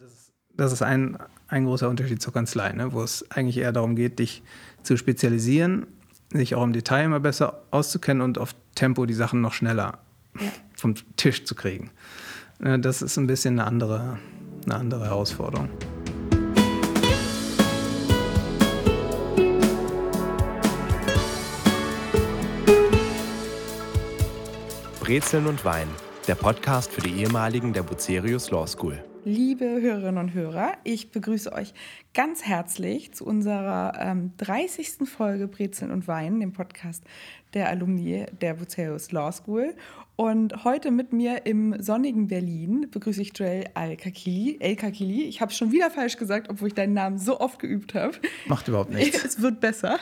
das ist, das ist ein, ein großer Unterschied zur Kanzlei, ne? wo es eigentlich eher darum geht, dich zu spezialisieren, sich auch im Detail immer besser auszukennen und auf Tempo die Sachen noch schneller ja. vom Tisch zu kriegen. Ne, das ist ein bisschen eine andere, eine andere Herausforderung. Brezeln und Wein, der Podcast für die ehemaligen der Bucerius Law School. Liebe Hörerinnen und Hörer, ich begrüße euch ganz herzlich zu unserer ähm, 30. Folge Brezeln und Wein, dem Podcast der Alumni der Bucerius Law School. Und heute mit mir im sonnigen Berlin begrüße ich Joel Al-Kakili. El-Kakili. Ich habe es schon wieder falsch gesagt, obwohl ich deinen Namen so oft geübt habe. Macht überhaupt nichts. Es wird besser.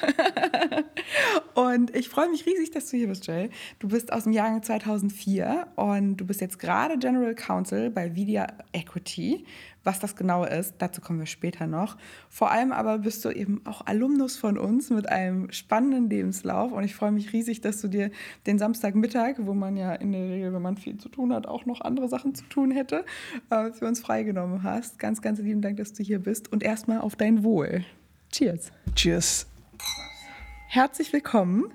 und ich freue mich riesig, dass du hier bist, Joel. Du bist aus dem Jahr 2004 und du bist jetzt gerade General Counsel bei Vidia Equity. Was das genau ist, dazu kommen wir später noch. Vor allem aber bist du eben auch Alumnus von uns mit einem spannenden Lebenslauf und ich freue mich riesig, dass du dir den Samstagmittag, wo man ja in der Regel, wenn man viel zu tun hat, auch noch andere Sachen zu tun hätte, äh, für uns freigenommen hast. Ganz, ganz lieben Dank, dass du hier bist und erstmal auf dein Wohl. Cheers. Cheers. Herzlich willkommen.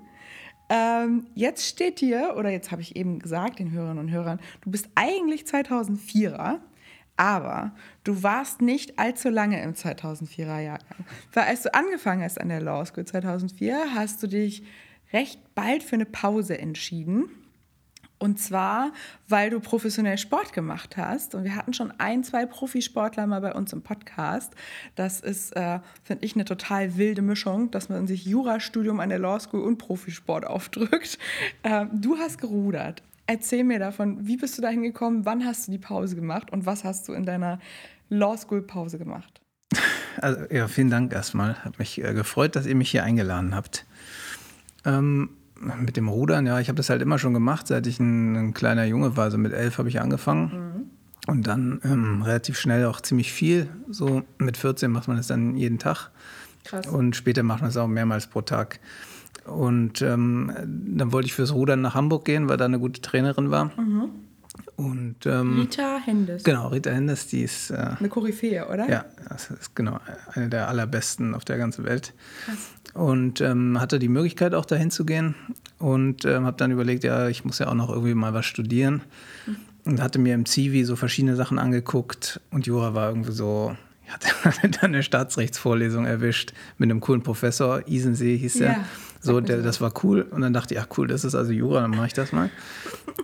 Ähm, jetzt steht hier, oder jetzt habe ich eben gesagt den Hörerinnen und Hörern, du bist eigentlich 2004er. Aber du warst nicht allzu lange im 2004er Jahrgang. Weil als du angefangen hast an der Law School 2004, hast du dich recht bald für eine Pause entschieden. Und zwar, weil du professionell Sport gemacht hast. Und wir hatten schon ein, zwei Profisportler mal bei uns im Podcast. Das ist, äh, finde ich, eine total wilde Mischung, dass man sich Jurastudium an der Law School und Profisport aufdrückt. Äh, du hast gerudert. Erzähl mir davon, wie bist du dahin gekommen, wann hast du die Pause gemacht und was hast du in deiner Law School Pause gemacht? Also, ja, vielen Dank erstmal. Hat mich äh, gefreut, dass ihr mich hier eingeladen habt. Ähm, mit dem Rudern, ja, ich habe das halt immer schon gemacht, seit ich ein, ein kleiner Junge war. Also mit elf habe ich angefangen. Mhm. Und dann ähm, relativ schnell auch ziemlich viel. So mit 14 macht man das dann jeden Tag. Krass. Und später macht man es auch mehrmals pro Tag. Und ähm, dann wollte ich fürs Rudern nach Hamburg gehen, weil da eine gute Trainerin war. Mhm. Und, ähm, Rita Hendes. Genau, Rita Hendes, die ist. Äh, eine Koryphäe, oder? Ja, das ist genau eine der allerbesten auf der ganzen Welt. Krass. Und ähm, hatte die Möglichkeit auch dahin zu gehen und ähm, habe dann überlegt, ja, ich muss ja auch noch irgendwie mal was studieren. Mhm. Und hatte mir im Zivi so verschiedene Sachen angeguckt und Jura war irgendwie so ich hatte dann eine Staatsrechtsvorlesung erwischt mit einem coolen Professor, Isensee hieß. Ja, so, der, das war cool. Und dann dachte ich, ja cool, das ist also Jura, dann mache ich das mal.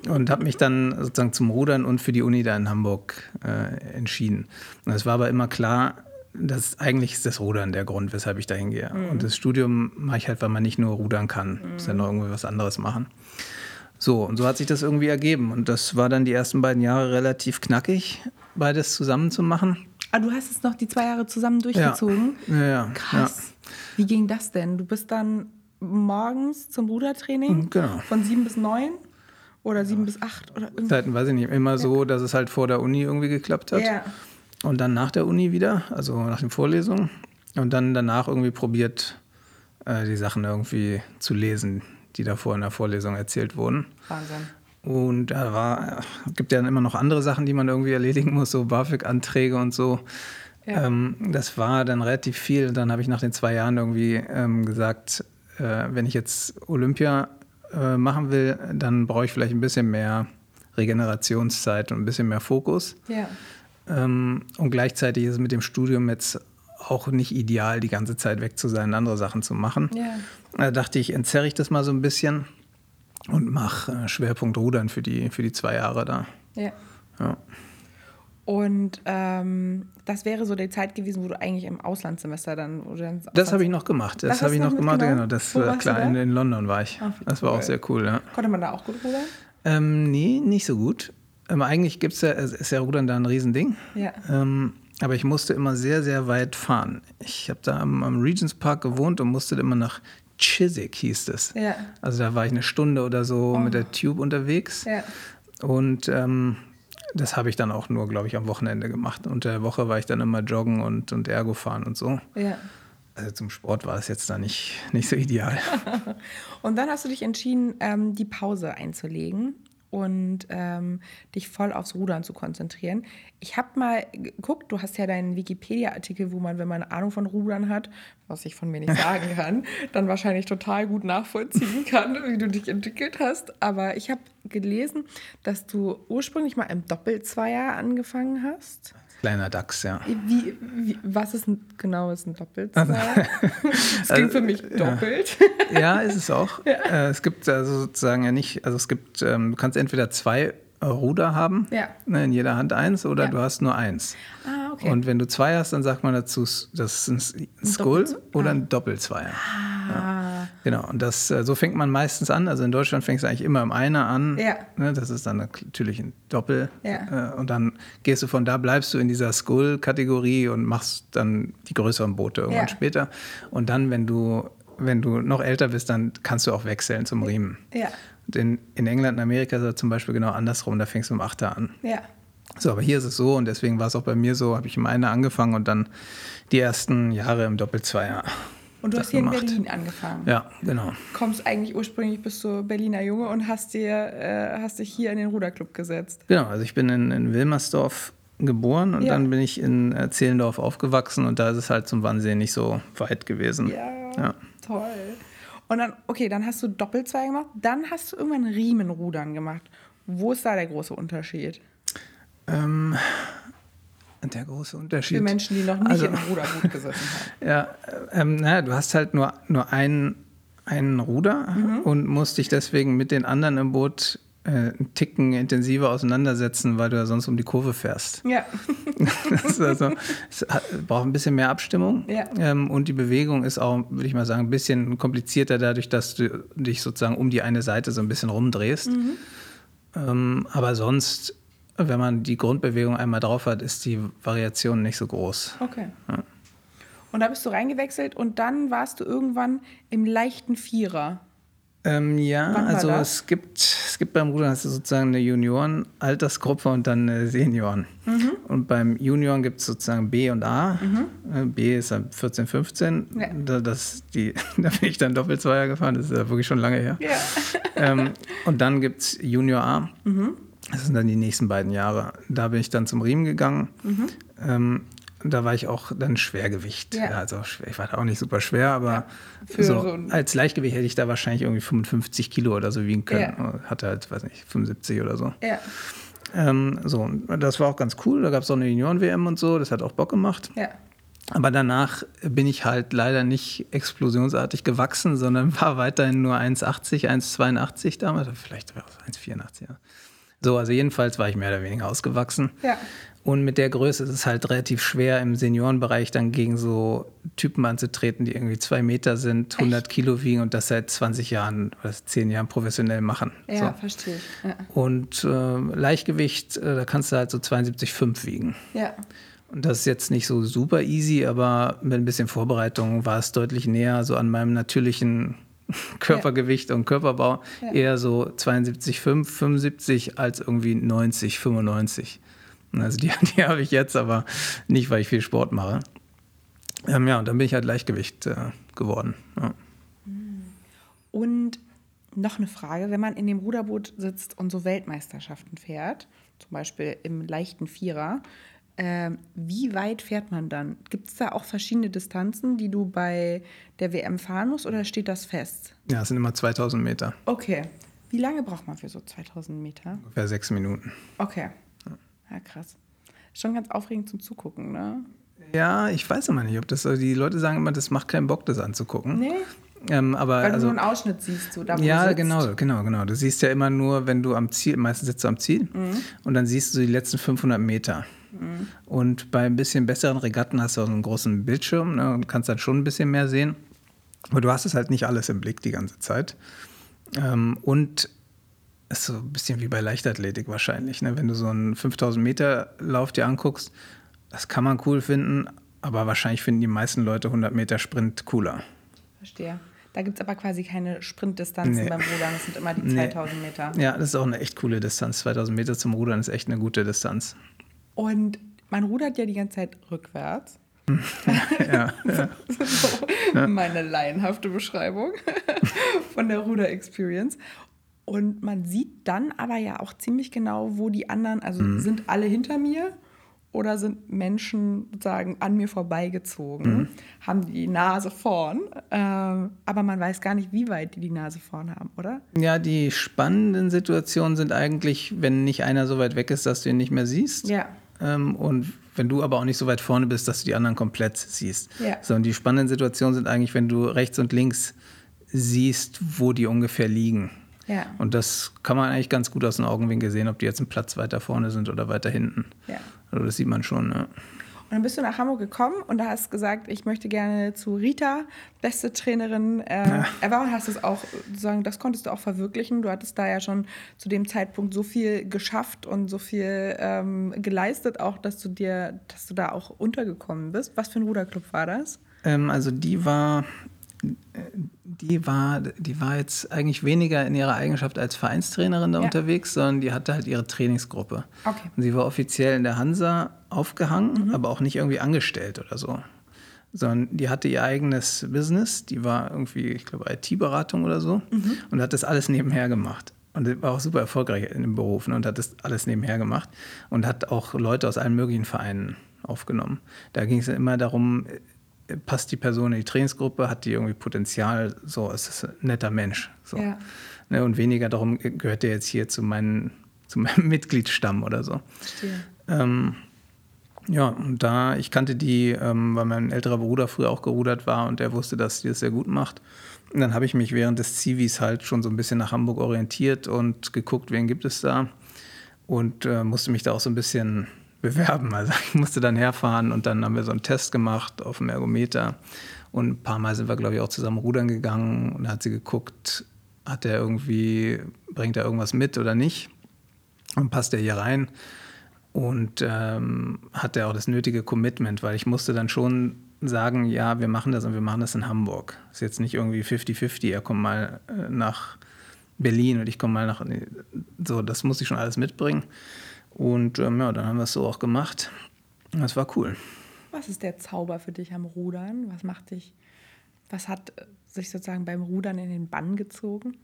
Und habe mich dann sozusagen zum Rudern und für die Uni da in Hamburg äh, entschieden. Und es war aber immer klar, dass eigentlich ist das Rudern der Grund, weshalb ich da hingehe. Mhm. Und das Studium mache ich halt, weil man nicht nur rudern kann, mhm. muss ja noch irgendwie was anderes machen. So, und so hat sich das irgendwie ergeben. Und das war dann die ersten beiden Jahre relativ knackig, beides zusammen zu machen. Ah, du hast es noch die zwei Jahre zusammen durchgezogen? Ja, ja. ja. Krass. Ja. Wie ging das denn? Du bist dann morgens zum Rudertraining mhm, genau. von sieben bis neun oder sieben bis acht oder irgendwie? Zeiten weiß ich nicht. Immer so, dass es halt vor der Uni irgendwie geklappt hat. Ja. Und dann nach der Uni wieder, also nach den Vorlesungen. Und dann danach irgendwie probiert, äh, die Sachen irgendwie zu lesen, die davor in der Vorlesung erzählt wurden. Wahnsinn. Und da war, gibt ja dann immer noch andere Sachen, die man irgendwie erledigen muss, so BAföG-Anträge und so. Ja. Ähm, das war dann relativ viel. Dann habe ich nach den zwei Jahren irgendwie ähm, gesagt, äh, wenn ich jetzt Olympia äh, machen will, dann brauche ich vielleicht ein bisschen mehr Regenerationszeit und ein bisschen mehr Fokus. Ja. Ähm, und gleichzeitig ist es mit dem Studium jetzt auch nicht ideal, die ganze Zeit weg zu sein, andere Sachen zu machen. Ja. Da dachte ich, entzerre ich das mal so ein bisschen und mache äh, Schwerpunkt Rudern für die, für die zwei Jahre da. Ja. ja. Und ähm, das wäre so die Zeit gewesen, wo du eigentlich im Auslandssemester dann. dann das habe ich noch gemacht. Das, das habe ich noch gemacht. Genau. Das war klar. In, in, London war ich. Ach, das war auch sehr cool. Ja. Konnte man da auch gut rudern? Ähm, nee, nicht so gut. Ähm, eigentlich gibt's ja, ist ja Rudern da ein Riesending. Ja. Ähm, aber ich musste immer sehr, sehr weit fahren. Ich habe da am, am Regents Park gewohnt und musste immer nach Chiswick hieß es. Ja. Also da war ich eine Stunde oder so oh. mit der Tube unterwegs. Ja. Und ähm, das habe ich dann auch nur, glaube ich, am Wochenende gemacht. Unter der Woche war ich dann immer joggen und, und Ergo fahren und so. Ja. Also zum Sport war es jetzt da nicht, nicht so ideal. und dann hast du dich entschieden, ähm, die Pause einzulegen. Und ähm, dich voll aufs Rudern zu konzentrieren. Ich habe mal geguckt, du hast ja deinen Wikipedia-Artikel, wo man, wenn man Ahnung von Rudern hat, was ich von mir nicht sagen kann, dann wahrscheinlich total gut nachvollziehen kann, wie du dich entwickelt hast. Aber ich habe gelesen, dass du ursprünglich mal im Doppelzweier angefangen hast. Kleiner Dachs, ja. Wie, wie, was ist ein, genau ist ein Doppelzweier? Das klingt Also, für mich doppelt. Ja, ist es auch. Äh, es gibt also sozusagen ja nicht, also es gibt, ähm, du kannst entweder zwei Ruder haben, Ja. ne, in jeder Hand eins, oder Ja. du hast nur eins. Ah, okay. Und wenn du zwei hast, dann sagt man dazu, das ist ein ein Skull oder ah. ein Doppelzweier. ah, Genau, und das, äh, so fängt man meistens an. Also in Deutschland fängst du eigentlich immer im Einer an. Ja. Ne, das ist dann natürlich ein Doppel. Ja. Äh, und dann gehst du von da, bleibst du in dieser Skull-Kategorie und machst dann die größeren Boote irgendwann Ja. später. Und dann, wenn du, wenn du noch älter bist, dann kannst du auch wechseln zum Riemen. ja, Und in, in England und Amerika ist das zum Beispiel genau andersrum. Da fängst du im Achter an. ja. So, aber hier ist es so und deswegen war es auch bei mir so, habe ich im Einer angefangen und dann die ersten Jahre im Doppelzweier. Und du hast hier in gemacht. Berlin angefangen. Ja, genau. Kommst eigentlich ursprünglich bist du Berliner Junge und hast dir äh, hast dich hier in den Ruderclub gesetzt. Genau, also ich bin in, in Wilmersdorf geboren und Ja. dann bin ich in äh, Zehlendorf aufgewachsen und da ist es halt zum Wannsee nicht so weit gewesen. Ja, Ja. toll. Und dann, okay, dann hast du Doppelzweier gemacht, dann hast du irgendwann Riemenrudern gemacht. Wo ist da der große Unterschied? Ähm, der große Unterschied. Für Menschen, die noch nicht Also- im Ruderboot gesessen haben. Ja, ähm, naja, du hast halt nur, nur einen, einen Ruder Mhm. und musst dich deswegen mit den anderen im Boot äh, einen Ticken intensiver auseinandersetzen, weil du ja sonst um die Kurve fährst. Ja, Das also, es hat- braucht ein bisschen mehr Abstimmung. Ja. Ähm, und die Bewegung ist auch, würde ich mal sagen, ein bisschen komplizierter dadurch, dass du dich sozusagen um die eine Seite so ein bisschen rumdrehst. Mhm. Ähm, aber sonst, wenn man die Grundbewegung einmal drauf hat, ist die Variation nicht so groß. okay. Und da bist du reingewechselt und dann warst du irgendwann im leichten Vierer. Ähm, ja, also das? es gibt, es gibt beim Rudern hast du sozusagen eine Junioren-Altersgruppe und dann eine Senioren. Mhm. Und beim Junioren gibt es sozusagen B und A. Äh, B ist dann 14, 15. Ja. Da, das, die, da bin ich dann Doppelzweier gefahren, das ist ja wirklich schon lange her. Ja. ähm, und dann gibt es Junior A. Mhm. Das sind dann die nächsten beiden Jahre. Da bin ich dann zum Riemen gegangen. Ähm, da war ich auch dann Schwergewicht. Ja. Ja. also ich war da auch nicht super schwer, aber Für so, so als Leichtgewicht hätte ich da wahrscheinlich irgendwie 55 Kilo oder so wiegen können. Ja. Hatte halt, weiß nicht, 75 oder so. Ja, Ähm, so, das war auch ganz cool. Da gab es auch eine Junioren-WM und so. Das hat auch Bock gemacht. ja. Aber danach bin ich halt leider nicht explosionsartig gewachsen, sondern war weiterhin nur 1,80, 1,82 damals, vielleicht war es 1,84. Ja. So, also jedenfalls war ich mehr oder weniger ausgewachsen. Ja. Und mit der Größe ist es halt relativ schwer, im Seniorenbereich dann gegen so Typen anzutreten, die irgendwie zwei Meter sind, 100 Kilo wiegen und das seit 20 Jahren oder 10 Jahren professionell machen. Ja, So. verstehe ich. Ja. Und äh, Leichtgewicht, äh, da kannst du halt so 72,5 wiegen. ja. Und das ist jetzt nicht so super easy, aber mit ein bisschen Vorbereitung war es deutlich näher so an meinem natürlichen Körpergewicht und Körperbau. Ja. Eher so 72,5, 75 als irgendwie 90, 95. Und Also die, die habe ich jetzt, aber nicht, weil ich viel Sport mache. Ähm, ja, und dann bin ich halt Leichtgewicht äh, geworden. Ja. Und noch eine Frage, wenn man in dem Ruderboot sitzt und so Weltmeisterschaften fährt, zum Beispiel im leichten Vierer, ähm, wie weit fährt man dann? Gibt es da auch verschiedene Distanzen, die du bei der WM fahren musst oder steht das fest? ja, es sind immer 2000 Meter, Okay. Wie lange braucht man für so 2000 Meter? ungefähr sechs Minuten. Okay. Ja, krass. Schon ganz aufregend zum Zugucken, ne? Ja, ich weiß immer nicht, ob das so, die Leute sagen immer, das macht keinen Bock, das anzugucken. Nee? Ähm, aber Weil also, du nur einen Ausschnitt siehst, so da wo Ja, genau, genau, genau. Du siehst ja immer nur, wenn du am Ziel, meistens sitzt du am Ziel Mhm. und dann siehst du die letzten 500 Meter. Und bei ein bisschen besseren Regatten hast du auch so einen großen Bildschirm ne, und kannst dann schon ein bisschen mehr sehen. Aber du hast es halt nicht alles im Blick die ganze Zeit. Ähm, und ist so ein bisschen wie bei Leichtathletik wahrscheinlich. Ne? Wenn du so einen 5000 Meter Lauf dir anguckst, das kann man cool finden, aber wahrscheinlich finden die meisten Leute 100 Meter Sprint cooler. Verstehe. Da gibt es aber quasi keine Sprintdistanzen Nee. beim Rudern. Das sind immer die Nee. 2000 Meter. Ja, das ist auch eine echt coole Distanz. 2000 Meter zum Rudern ist echt eine gute Distanz. Und man rudert ja die ganze Zeit rückwärts. Ja, ja. so meine laienhafte Beschreibung von der Ruder-Experience. Und man sieht dann aber ja auch ziemlich genau, wo die anderen, also mhm. sind alle hinter mir oder sind Menschen sozusagen an mir vorbeigezogen, mhm. haben die Nase vorn, äh, aber man weiß gar nicht, wie weit die die Nase vorn haben, oder? Ja, die spannenden Situationen sind eigentlich, wenn nicht einer so weit weg ist, dass du ihn nicht mehr siehst. Ja. Ähm, und wenn du aber auch nicht so weit vorne bist, dass du die anderen komplett siehst. Ja. Sondern die spannenden Situationen sind eigentlich, wenn du rechts und links siehst, wo die ungefähr liegen. Ja. Und das kann man eigentlich ganz gut aus den Augenwinkel sehen, ob die jetzt einen Platz weiter vorne sind oder weiter hinten. Ja. Also das sieht man schon. Ne? Und dann bist du nach Hamburg gekommen und da hast gesagt, ich möchte gerne zu Rita, beste Trainerin äh, ja. Und hast es auch, sagen, das konntest du auch verwirklichen. Du hattest da ja schon zu dem Zeitpunkt so viel geschafft und so viel ähm, geleistet, auch dass du dir, dass du da auch untergekommen bist. Was für ein Ruderclub war das? Ähm, also die war die war, die war jetzt eigentlich weniger in ihrer Eigenschaft als Vereinstrainerin da ja. unterwegs, sondern die hatte halt ihre Trainingsgruppe. Okay. Und sie war offiziell in der Hansa aufgehangen, mhm. aber auch nicht irgendwie angestellt oder so. Sondern die hatte ihr eigenes Business, die war irgendwie, ich glaube, IT-Beratung oder so mhm. und hat das alles nebenher gemacht. Und war auch super erfolgreich in dem Beruf ne, und hat das alles nebenher gemacht und hat auch Leute aus allen möglichen Vereinen aufgenommen. Da ging es immer darum, passt die Person in die Trainingsgruppe, hat die irgendwie Potenzial, so ist es ein netter Mensch. So. Ja. Ne, und weniger darum, gehört der jetzt hier zu, meinen, zu meinem Mitgliedsstamm oder so. Ähm, ja, und da, ich kannte die, ähm, weil mein älterer Bruder früher auch gerudert war und der wusste, dass die das sehr gut macht. Und dann habe ich mich während des Zivis halt schon so ein bisschen nach Hamburg orientiert und geguckt, wen gibt es da. Und äh, musste mich da auch so ein bisschen bewerben. Also ich musste dann herfahren und dann haben wir so einen Test gemacht auf dem Ergometer. Und ein paar Mal sind wir, glaube ich, auch zusammen rudern gegangen und dann hat sie geguckt, hat er irgendwie, bringt er irgendwas mit oder nicht? Und passt er hier rein? Und ähm, hat er auch das nötige Commitment, weil ich musste dann schon sagen, ja, wir machen das und wir machen das in Hamburg. Ist jetzt nicht irgendwie 50-50, er kommt mal äh, nach Berlin und ich komme mal nach. So, das muss ich schon alles mitbringen. Und ähm, ja, dann haben wir es so auch gemacht. Das war cool. Was ist der Zauber für dich am Rudern? Was macht dich, was hat äh, sich sozusagen beim Rudern in den Bann gezogen?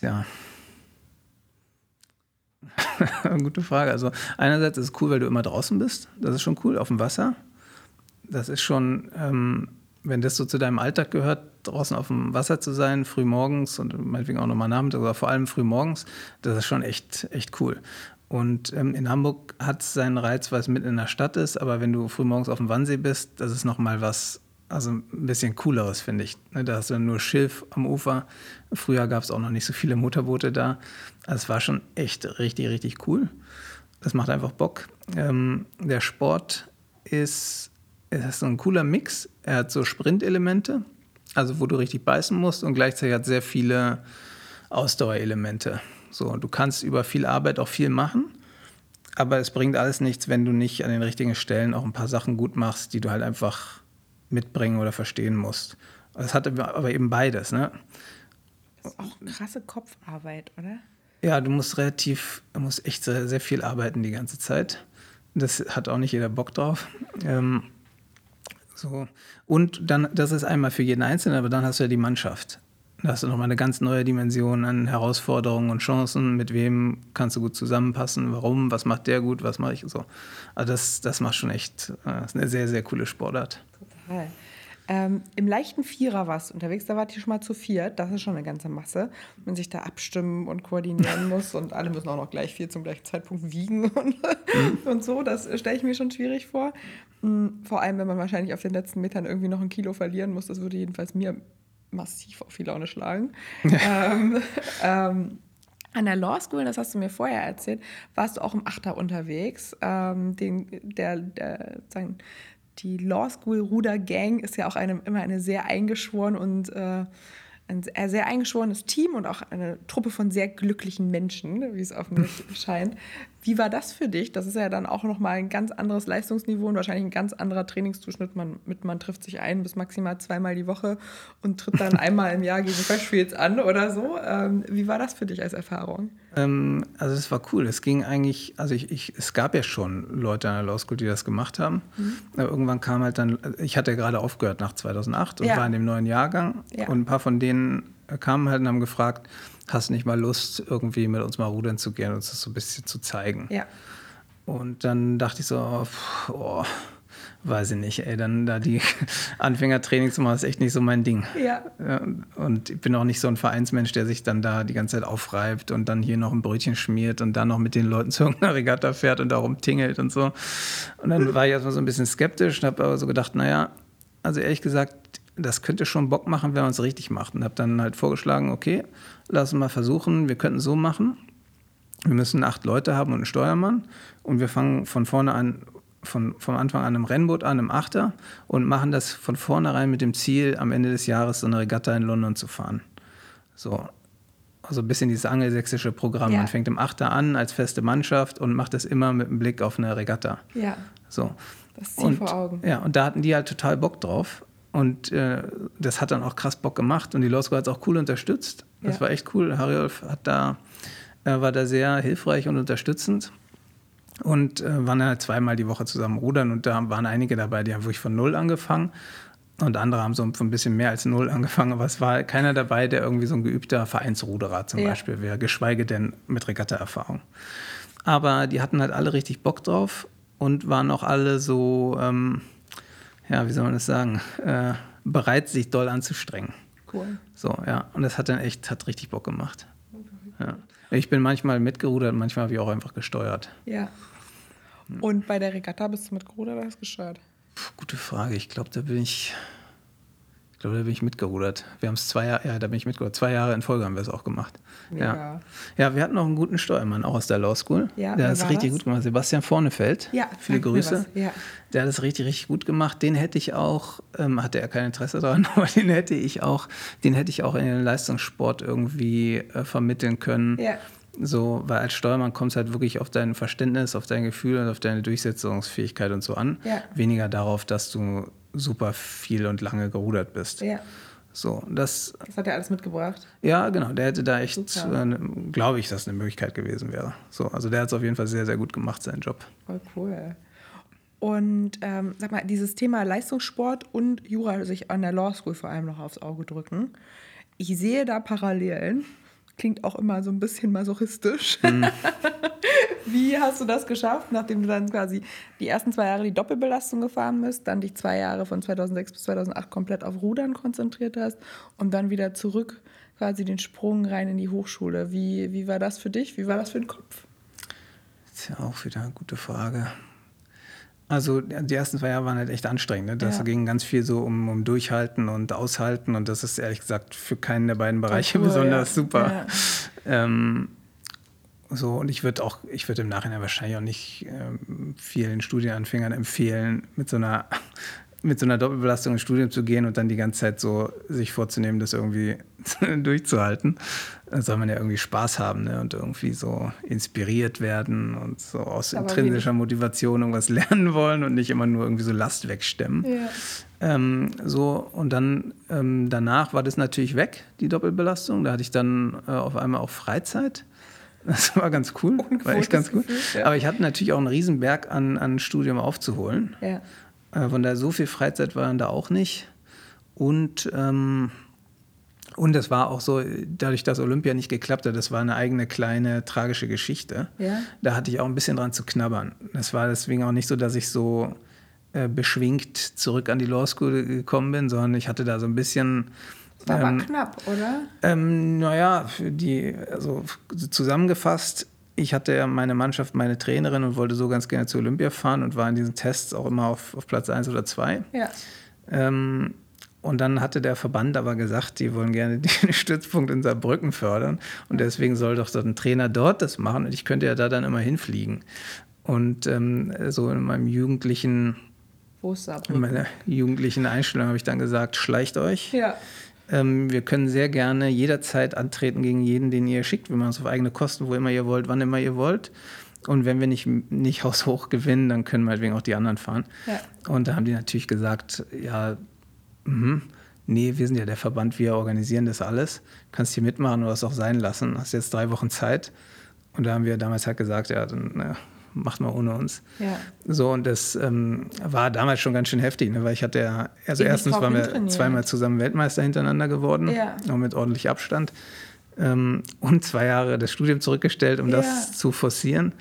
Ja. Gute Frage. Also einerseits ist es cool, weil du immer draußen bist. Das ist schon cool, auf dem Wasser. Das ist schon, ähm, wenn das so zu deinem Alltag gehört, draußen auf dem Wasser zu sein, früh morgens und meinetwegen auch nochmal nachmittags, aber vor allem früh morgens, das ist schon echt, echt cool. Und ähm, in Hamburg hat es seinen Reiz, weil es mitten in der Stadt ist, aber wenn du frühmorgens auf dem Wannsee bist, das ist nochmal was, also ein bisschen cooleres, finde ich. Ne, da hast du nur Schilf am Ufer. Früher gab es auch noch nicht so viele Motorboote da. Also es war schon echt richtig, richtig cool. Das macht einfach Bock. Ähm, der Sport ist, ist so ein cooler Mix. Er hat so Sprintelemente, also wo du richtig beißen musst und gleichzeitig hat sehr viele Ausdauerelemente. So, du kannst über viel Arbeit auch viel machen, aber es bringt alles nichts, wenn du nicht an den richtigen Stellen auch ein paar Sachen gut machst, die du halt einfach mitbringen oder verstehen musst. Das hat aber eben beides, ne? Das ist auch krasse Kopfarbeit, oder? Ja, du musst relativ, du musst echt sehr, sehr viel arbeiten die ganze Zeit. Das hat auch nicht jeder Bock drauf. Ähm, so. Und dann, das ist einmal für jeden Einzelnen, aber dann hast du ja die Mannschaft. Da hast du nochmal eine ganz neue Dimension an Herausforderungen und Chancen. Mit wem kannst du gut zusammenpassen? Warum? Was macht der gut? Was mache ich so? Also das, das macht schon echt, das äh, ist eine sehr, sehr coole Sportart. Total. Ähm, Im leichten Vierer warst du unterwegs, da wart ihr schon mal zu viert. Das ist schon eine ganze Masse. Wenn man sich da abstimmen und koordinieren muss und alle müssen auch noch gleich viel zum gleichen Zeitpunkt wiegen und, mhm. und so, das stelle ich mir schon schwierig vor. Mm, vor allem, wenn man wahrscheinlich auf den letzten Metern irgendwie noch ein Kilo verlieren muss. Das würde jedenfalls mir massiv auf die Laune schlagen. ähm, ähm, an der Law School, das hast du mir vorher erzählt, warst du auch im Achter unterwegs. Ähm, den, der, der, sagen, die Law School Ruder Gang ist ja auch eine, immer eine sehr eingeschworen und äh, ein sehr eingeschworenes Team und auch eine Truppe von sehr glücklichen Menschen, wie es offensichtlich scheint. Wie war das für dich? Das ist ja dann auch nochmal ein ganz anderes Leistungsniveau und wahrscheinlich ein ganz anderer Trainingszuschnitt. Man, mit, man trifft sich ein bis maximal zweimal die Woche und tritt dann einmal im Jahr gegen Freshfields an oder so. Ähm, wie war das für dich als Erfahrung? Ähm, also es war cool. Es ging eigentlich, also ich, ich, es gab ja schon Leute an der Law School, die das gemacht haben. Mhm. Aber irgendwann kam halt dann, ich hatte ja gerade aufgehört nach 2008 und ja. war in dem neuen Jahrgang. Ja. Und ein paar von denen kamen halt und haben gefragt, hast du nicht mal Lust, irgendwie mit uns mal rudern zu gehen und uns das so ein bisschen zu zeigen? Ja. Und dann dachte ich so, oh, pff, oh, weiß ich nicht, ey, dann da die Anfängertraining zu machen, ist echt nicht so mein Ding. Ja. Ja, Und ich bin auch nicht so ein Vereinsmensch, der sich dann da die ganze Zeit aufreibt und dann hier noch ein Brötchen schmiert und dann noch mit den Leuten zu irgendeiner Regatta fährt und da rumtingelt und so. Und dann war ich erstmal so ein bisschen skeptisch und habe aber so gedacht, naja, also ehrlich gesagt, das könnte schon Bock machen, wenn man es richtig macht. Und habe dann halt vorgeschlagen, okay, lass uns mal versuchen, wir könnten so machen. Wir müssen acht Leute haben und einen Steuermann. Und wir fangen von vorne an, von, vom Anfang an im Rennboot an, im Achter, und machen das von vornherein mit dem Ziel, am Ende des Jahres so eine Regatta in London zu fahren. So. Also ein bisschen dieses angelsächsische Programm. Ja. Man fängt im Achter an als feste Mannschaft und macht das immer mit einem Blick auf eine Regatta. Ja. So. Das Ziel Und, vor Augen. Ja, und da hatten die halt total Bock drauf. Und äh, das hat dann auch krass Bock gemacht. Und die Law School hat es auch cool unterstützt. Das Ja. war echt cool. Hariolf hat da, äh, war da sehr hilfreich und unterstützend. Und äh, waren dann halt zweimal die Woche zusammen rudern. Und da waren einige dabei, die haben wirklich von Null angefangen. Und andere haben so ein bisschen mehr als Null angefangen. Aber es war keiner dabei, der irgendwie so ein geübter Vereinsruderer zum Ja. Beispiel wäre, geschweige denn mit Regatta-Erfahrung. Aber die hatten halt alle richtig Bock drauf und waren auch alle so, ähm, ja, wie soll man das sagen, äh, bereit, sich doll anzustrengen. Cool. So, ja. Und das hat dann echt, hat richtig Bock gemacht. Ja. Ich bin manchmal mitgerudert, manchmal habe ich auch einfach gesteuert. Ja. Und bei der Regatta bist du mit gerudert oder hast du gesteuert? Puh, gute Frage. Ich glaube, da bin ich glaube, da bin ich mitgerudert. Wir haben es zwei Jahre, ja, da bin ich mitgerudert. Zwei Jahre in Folge haben wir es auch gemacht. Ja. Ja, wir hatten auch einen guten Steuermann, auch aus der Law School. Ja, der hat es richtig das? gut gemacht. Sebastian Vornefeld. Ja, viele Grüße. Ja. Der hat es richtig, richtig gut gemacht. Den hätte ich auch, ähm, hatte er kein Interesse daran, aber den hätte ich auch, den hätte ich auch in den Leistungssport irgendwie äh, vermitteln können. Ja. So, weil als Steuermann kommt es halt wirklich auf dein Verständnis, auf dein Gefühl und auf deine Durchsetzungsfähigkeit und so an. Ja. Weniger darauf, dass du super viel und lange gerudert bist. Ja. So, das, Das hat er alles mitgebracht. ja, genau, der hätte da echt, äh, glaube ich, dass eine Möglichkeit gewesen wäre. So, also der hat es auf jeden Fall sehr, sehr gut gemacht, seinen Job. Voll cool. Und ähm, sag mal, dieses Thema Leistungssport und Jura sich an der Law School vor allem noch aufs Auge drücken. Ich sehe da Parallelen. Klingt auch immer so ein bisschen masochistisch. Wie hast du das geschafft, nachdem du dann quasi die ersten zwei Jahre die Doppelbelastung gefahren bist, dann dich zwei Jahre von 2006 bis 2008 komplett auf Rudern konzentriert hast und dann wieder zurück quasi den Sprung rein in die Hochschule? Wie, wie war das für dich? Wie war das für den Kopf? Das ist ja auch wieder eine gute Frage. Also die ersten zwei Jahre waren halt echt anstrengend. Ne? Das Ja. ging ganz viel so um, um Durchhalten und Aushalten und das ist ehrlich gesagt für keinen der beiden Bereiche cool, besonders ja. super. Ja. Ähm, so, und ich würde auch, ich würde im Nachhinein wahrscheinlich auch nicht ähm, vielen Studienanfängern empfehlen, mit so einer mit so einer Doppelbelastung ins Studium zu gehen und dann die ganze Zeit so sich vorzunehmen, das irgendwie durchzuhalten. Da soll man ja irgendwie Spaß haben ne? und irgendwie so inspiriert werden und so aus Aber intrinsischer Motivation irgendwas lernen wollen und nicht immer nur irgendwie so Last wegstemmen. Ja. Ähm, so, und dann ähm, danach war das natürlich weg, die Doppelbelastung. Da hatte ich dann äh, auf einmal auch Freizeit. Das war ganz cool. War echt ganz cool. Ja. Aber ich hatte natürlich auch einen Riesenberg an, an Studium aufzuholen. Ja. Äh, von daher so viel Freizeit war dann da auch nicht. Und, ähm, und es war auch so, dadurch, dass Olympia nicht geklappt hat, das war eine eigene kleine tragische Geschichte. Ja. Da hatte ich auch ein bisschen dran zu knabbern. Das war deswegen auch nicht so, dass ich so äh, beschwingt zurück an die Law School gekommen bin, sondern ich hatte da so ein bisschen. War aber ähm, knapp, oder? ähm, naja, für die, also zusammengefasst, ich hatte ja meine Mannschaft, meine Trainerin und wollte so ganz gerne zu Olympia fahren und war in diesen Tests auch immer auf, auf Platz 1 oder 2. Ja. Ähm, und dann hatte der Verband aber gesagt, die wollen gerne den Stützpunkt in Saarbrücken fördern. Und deswegen soll doch dort ein Trainer dort das machen. Und ich könnte ja da dann immer hinfliegen. Und ähm, so in meinem jugendlichen, in meiner jugendlichen Einstellung habe ich dann gesagt, schleicht euch. Ja. Ähm, wir können sehr gerne jederzeit antreten gegen jeden, den ihr schickt. Wir machen es auf eigene Kosten, wo immer ihr wollt, wann immer ihr wollt. Und wenn wir nicht, nicht haushoch gewinnen, dann können meinetwegen auch die anderen fahren. Ja. Und da haben die natürlich gesagt, ja, mhm, nee, wir sind ja der Verband, wir organisieren das alles. Kannst hier mitmachen oder es auch sein lassen. Hast jetzt drei Wochen Zeit. Und da haben wir damals halt gesagt, ja, dann äh, macht mal ohne uns. Ja. So, und das ähm, war damals schon ganz schön heftig, ne? weil ich hatte ja, also die erstens waren wir zweimal zusammen Weltmeister hintereinander geworden, Ja. auch mit ordentlich Abstand. Ähm, und zwei Jahre das Studium zurückgestellt, um Ja. das zu forcieren.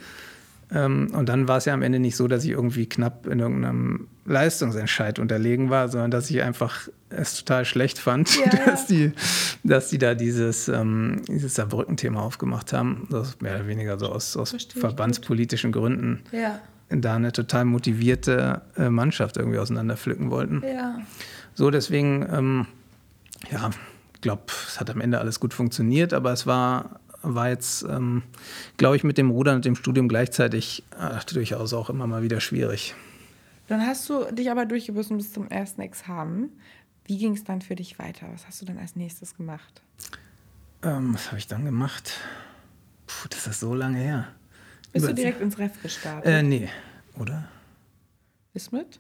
Ähm, und dann war es ja am Ende nicht so, dass ich irgendwie knapp in irgendeinem Leistungsentscheid unterlegen war, sondern dass ich einfach es total schlecht fand, Ja, ja. dass, die, dass die da dieses, ähm, dieses Saarbrücken-Thema aufgemacht haben. Das mehr oder weniger so aus, aus verbandspolitischen Gründen Ja. da eine total motivierte äh, Mannschaft irgendwie auseinanderpflücken wollten. Ja. So, deswegen, ähm, ja, ich glaube, es hat am Ende alles gut funktioniert, aber es war, war jetzt, ähm, glaube ich, mit dem Rudern und dem Studium gleichzeitig äh, durchaus auch immer mal wieder schwierig. Dann hast du dich aber durchgebissen bis zum ersten Examen. Wie ging es dann für dich weiter? Was hast du dann als nächstes gemacht? Ähm, was habe ich dann gemacht? Puh, das ist so lange her. Bist du Über- direkt ins Ref gestartet? Äh, nee, oder? Bist mit?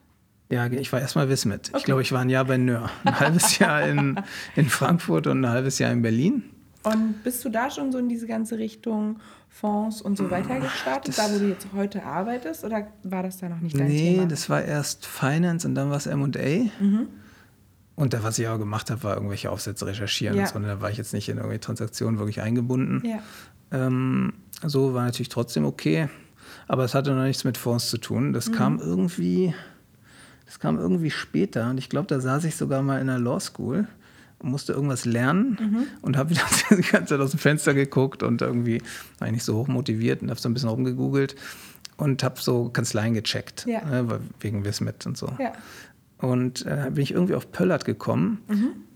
Ja, ich war erstmal Wismit. Okay. Ich glaube, ich war ein Jahr bei Nöhr. Ein halbes Jahr in, in Frankfurt und ein halbes Jahr in Berlin. Und bist du da schon so in diese ganze Richtung Fonds und so weiter gestartet, da wo du jetzt heute arbeitest? Oder war das da noch nicht dein Nee, Thema? das war erst Finance und dann war es MA. Mhm. Und da, was ich auch gemacht habe, war irgendwelche Aufsätze recherchieren, Ja. und so, und da war ich jetzt nicht in irgendwelche Transaktionen wirklich eingebunden. ja. Ähm, so war natürlich trotzdem okay, aber es hatte noch nichts mit Fonds zu tun. Das Mhm. kam irgendwie, das kam irgendwie später und ich glaube, da saß ich sogar mal in der Law School musste irgendwas lernen Mhm. und habe wieder die ganze Zeit aus dem Fenster geguckt und irgendwie war ich nicht so hoch motiviert und habe so ein bisschen rumgegoogelt und habe so Kanzleien gecheckt, Ja. ne, wegen Wismit und so. Ja. Und äh, bin ich irgendwie auf Pöllert gekommen,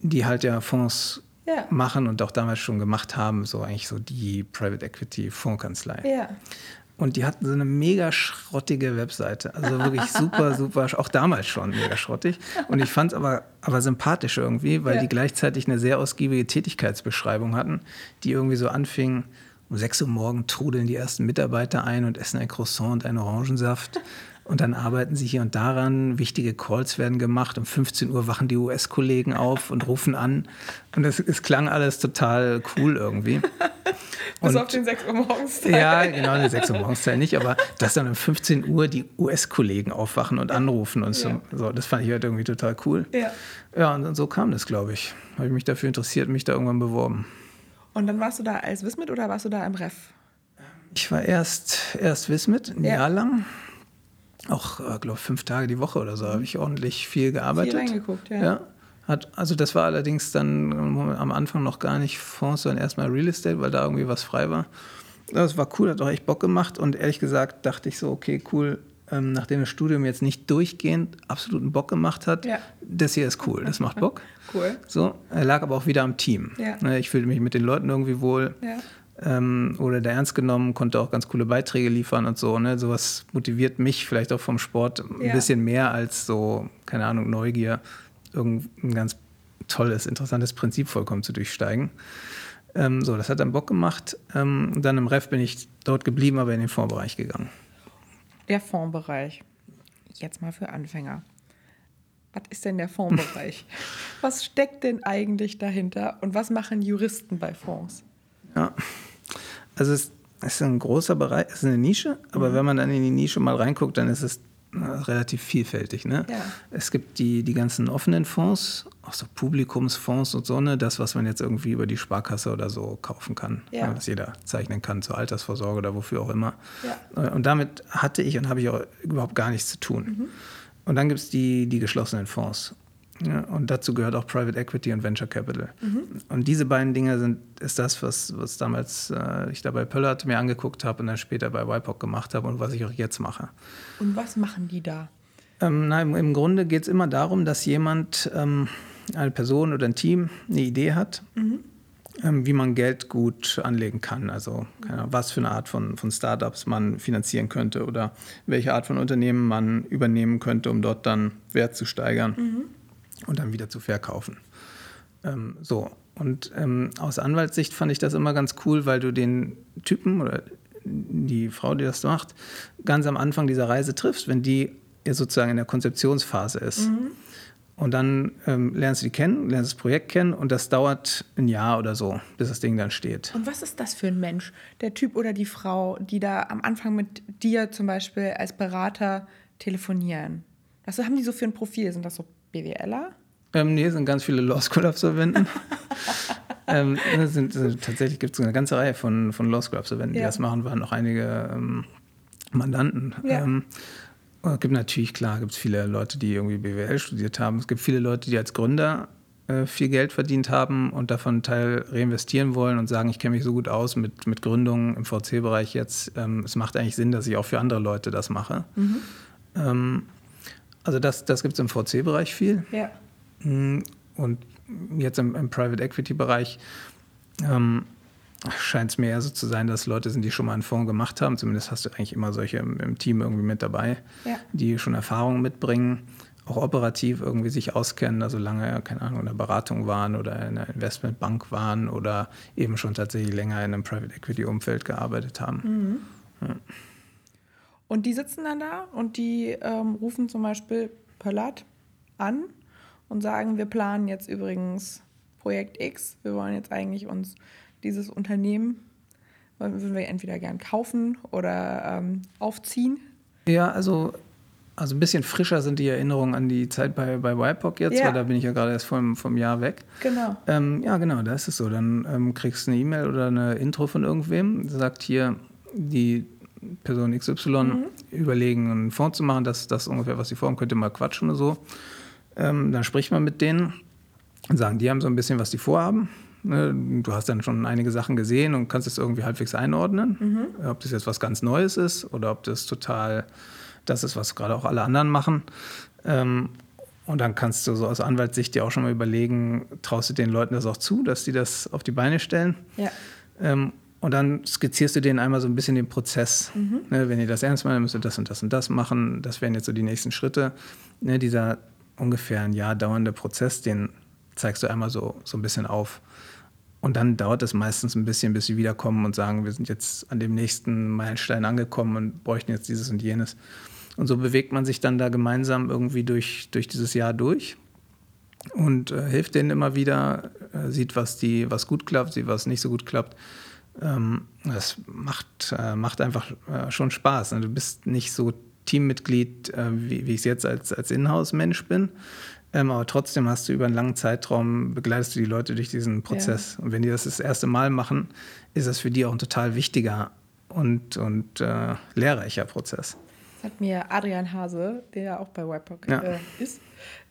die halt ja Fonds Mhm. Ja. machen und auch damals schon gemacht haben, so eigentlich so die Private Equity Fondskanzlei. Ja. Und die hatten so eine mega schrottige Webseite. Also wirklich super, super, auch damals schon mega schrottig. Und ich fand es aber, aber sympathisch irgendwie, weil Ja. die gleichzeitig eine sehr ausgiebige Tätigkeitsbeschreibung hatten, die irgendwie so anfing, um 6 Uhr morgen trudeln die ersten Mitarbeiter ein und essen ein Croissant und einen Orangensaft. Und dann arbeiten sie hier und daran, wichtige Calls werden gemacht. Um 15 Uhr wachen die US-Kollegen auf und rufen an. Und es, es klang alles total cool irgendwie. Bis Und- auf den 6 Uhr morgens. ja, genau, eine 6 Uhr morgens nicht, aber dass dann um 15 Uhr die US-Kollegen aufwachen und anrufen und so, Ja. so. Das fand ich halt irgendwie total cool. Ja. Ja, und dann so kam das, glaube ich. Habe ich mich dafür interessiert, mich da irgendwann beworben. Und dann warst du da als Wismit oder warst du da im Ref? Ich war erst, erst Wismit, ein Ja. Jahr lang. Auch, äh, glaube fünf Tage die Woche oder so, habe ich ordentlich viel gearbeitet. Viel reingeguckt, ja. ja. Hat, also das war allerdings dann am Anfang noch gar nicht Fonds, sondern erstmal Real Estate, weil da irgendwie was frei war. Das war cool, hat auch echt Bock gemacht und ehrlich gesagt dachte ich so, okay, cool, ähm, nachdem das Studium jetzt nicht durchgehend absoluten Bock gemacht hat, Ja. das hier ist cool, das macht Bock. Cool. So, er lag aber auch wieder am Team. Ja. Ne, Ich fühlte mich mit den Leuten irgendwie wohl. Ja. Ähm, oder der ernst genommen, konnte auch ganz coole Beiträge liefern und so. Ne? Sowas motiviert mich vielleicht auch vom Sport ein Ja. bisschen mehr als so, keine Ahnung, Neugier, irgendein ganz tolles, interessantes Prinzip vollkommen zu durchsteigen. Ähm, so, das hat dann Bock gemacht. Ähm, dann im Ref bin ich dort geblieben, aber in den Fondsbereich gegangen. Der Fondsbereich. Jetzt mal für Anfänger. Was ist denn der Fondsbereich? was steckt denn eigentlich dahinter und was machen Juristen bei Fonds? Ja. Also es ist ein großer Bereich, es ist eine Nische, aber wenn man dann in die Nische mal reinguckt, dann ist es relativ vielfältig. Ne? Ja. Es gibt die, die ganzen offenen Fonds, auch so Publikumsfonds und so, ne? das, was man jetzt irgendwie über die Sparkasse oder so kaufen kann, Ja. ne? was jeder zeichnen kann zur Altersvorsorge oder wofür auch immer. Ja. Äh, Und damit hatte ich und habe ich auch überhaupt gar nichts zu tun. Mhm. Und dann gibt es die, die geschlossenen Fonds. Ja, und dazu gehört auch Private Equity und Venture Capital. Mhm. Und diese beiden Dinge sind, ist das, was, was damals äh, ich da bei Pöllert mir angeguckt habe und dann später bei WIPOC gemacht habe und was ich auch jetzt mache. Und was machen die da? Ähm, na, im, Im Grunde geht es immer darum, dass jemand, ähm, eine Person oder ein Team, eine Idee hat, ähm, wie man Geld gut anlegen kann. Also Ahnung, was für eine Art von, von Startups man finanzieren könnte oder welche Art von Unternehmen man übernehmen könnte, um dort dann Wert zu steigern und dann wieder zu verkaufen. Ähm, so. Und ähm, aus Anwaltssicht fand ich das immer ganz cool, weil du den Typen oder die Frau, die das macht, ganz am Anfang dieser Reise triffst, wenn die ja sozusagen in der Konzeptionsphase ist. Und dann ähm, lernst du die kennen, lernst das Projekt kennen und das dauert ein Jahr oder so, bis das Ding dann steht. Und was ist das für ein Mensch? Der Typ oder die Frau, die da am Anfang mit dir zum Beispiel als Berater telefonieren? Was haben die so für ein Profil? Sind das so BWLer? Ähm, nee, sind ganz viele Law School-Absolventen. ähm, sind, sind, tatsächlich gibt es eine ganze Reihe von, von Law School-Absolventen, die das machen, waren auch einige ähm, Mandanten. Ja. Ähm, es gibt natürlich, klar, gibt es viele Leute, die irgendwie BWL studiert haben. Es gibt viele Leute, die als Gründer äh, viel Geld verdient haben und davon einen Teil reinvestieren wollen und sagen, ich kenne mich so gut aus mit, mit Gründungen im VC-Bereich jetzt. Ähm, es macht eigentlich Sinn, dass ich auch für andere Leute das mache. Mhm. Also das, das gibt es im VC-Bereich viel. Ja. Mm, und jetzt im, im Private Equity-Bereich ähm, scheint es mir eher so zu sein, dass Leute sind, die schon mal einen Fonds gemacht haben. Zumindest hast du eigentlich immer solche im, im Team irgendwie mit dabei, ja. die schon Erfahrungen mitbringen, auch operativ irgendwie sich auskennen, also lange, keine Ahnung, in der Beratung waren oder in einer Investmentbank waren oder eben schon tatsächlich länger in einem Private Equity-Umfeld gearbeitet haben. Mhm. Ja. Und die sitzen dann da und die ähm, rufen zum Beispiel Pöllert an und sagen, wir planen jetzt übrigens Projekt X, wir wollen jetzt eigentlich uns dieses Unternehmen würden wir entweder gern kaufen oder ähm, aufziehen? Ja, also, also ein bisschen frischer sind die Erinnerungen an die Zeit bei, bei WIPOC jetzt, ja. weil da bin ich ja gerade erst vom, vom Jahr weg. Genau. Ähm, ja, genau, da ist es so. Dann ähm, kriegst du eine E-Mail oder eine Intro von irgendwem, sagt hier, die Person XY mhm. überlegen, einen Fonds zu machen, das ist ungefähr, was sie vorhaben, könnte mal quatschen oder so. Ähm, dann spricht man mit denen und sagen, die haben so ein bisschen, was die vorhaben. Ne, du hast dann schon einige Sachen gesehen und kannst es irgendwie halbwegs einordnen. Mhm. Ob das jetzt was ganz Neues ist oder ob das total das ist, was gerade auch alle anderen machen. Ähm, und dann kannst du so aus Anwaltssicht dir auch schon mal überlegen, traust du den Leuten das auch zu, dass die das auf die Beine stellen? Ja. Und dann skizzierst du denen einmal so ein bisschen den Prozess. Mhm. Ne, wenn ihr das ernst meint, müsst ihr das und das und das machen. Das wären jetzt so die nächsten Schritte. Ne, dieser ungefähr ein Jahr dauernde Prozess, den zeigst du einmal so, so ein bisschen auf. Und dann dauert es meistens ein bisschen, bis sie wiederkommen und sagen, wir sind jetzt an dem nächsten Meilenstein angekommen und bräuchten jetzt dieses und jenes. Und so bewegt man sich dann da gemeinsam irgendwie durch, durch dieses Jahr durch und äh, hilft denen immer wieder, äh, sieht, was, die, was gut klappt, sieht, was nicht so gut klappt. Ähm, das macht, äh, macht einfach äh, schon Spaß. Du bist nicht so Teammitglied, äh, wie, wie ich es jetzt als, als Inhouse-Mensch bin, ähm, aber trotzdem hast du über einen langen Zeitraum, begleitest du die Leute durch diesen Prozess. Ja. Und wenn die das das erste Mal machen, ist das für die auch ein total wichtiger und, und äh, lehrreicher Prozess. Das hat mir Adrian Hase, der ja auch bei WebPock ja. äh, ist,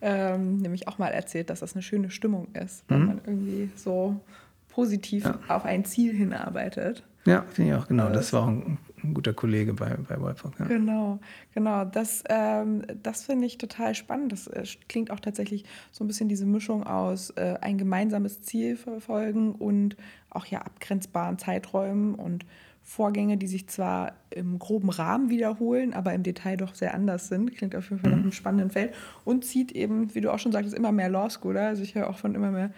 ähm, nämlich auch mal erzählt, dass das eine schöne Stimmung ist, wenn mhm. man irgendwie so positiv ja. auf ein Ziel hinarbeitet. Ja, finde ich auch, genau. Das war auch ein ein guter Kollege bei, bei WIPOC. Ja. Genau, genau. Das, ähm, das finde ich total spannend. Das äh, klingt auch tatsächlich so ein bisschen diese Mischung aus äh, ein gemeinsames Ziel verfolgen und auch ja abgrenzbaren Zeiträumen und Vorgänge, die sich zwar im groben Rahmen wiederholen, aber im Detail doch sehr anders sind. Klingt auf jeden Fall nach mhm. einem spannenden Feld und zieht eben, wie du auch schon sagtest, immer mehr Law Schooler. Also ich höre auch von immer mehr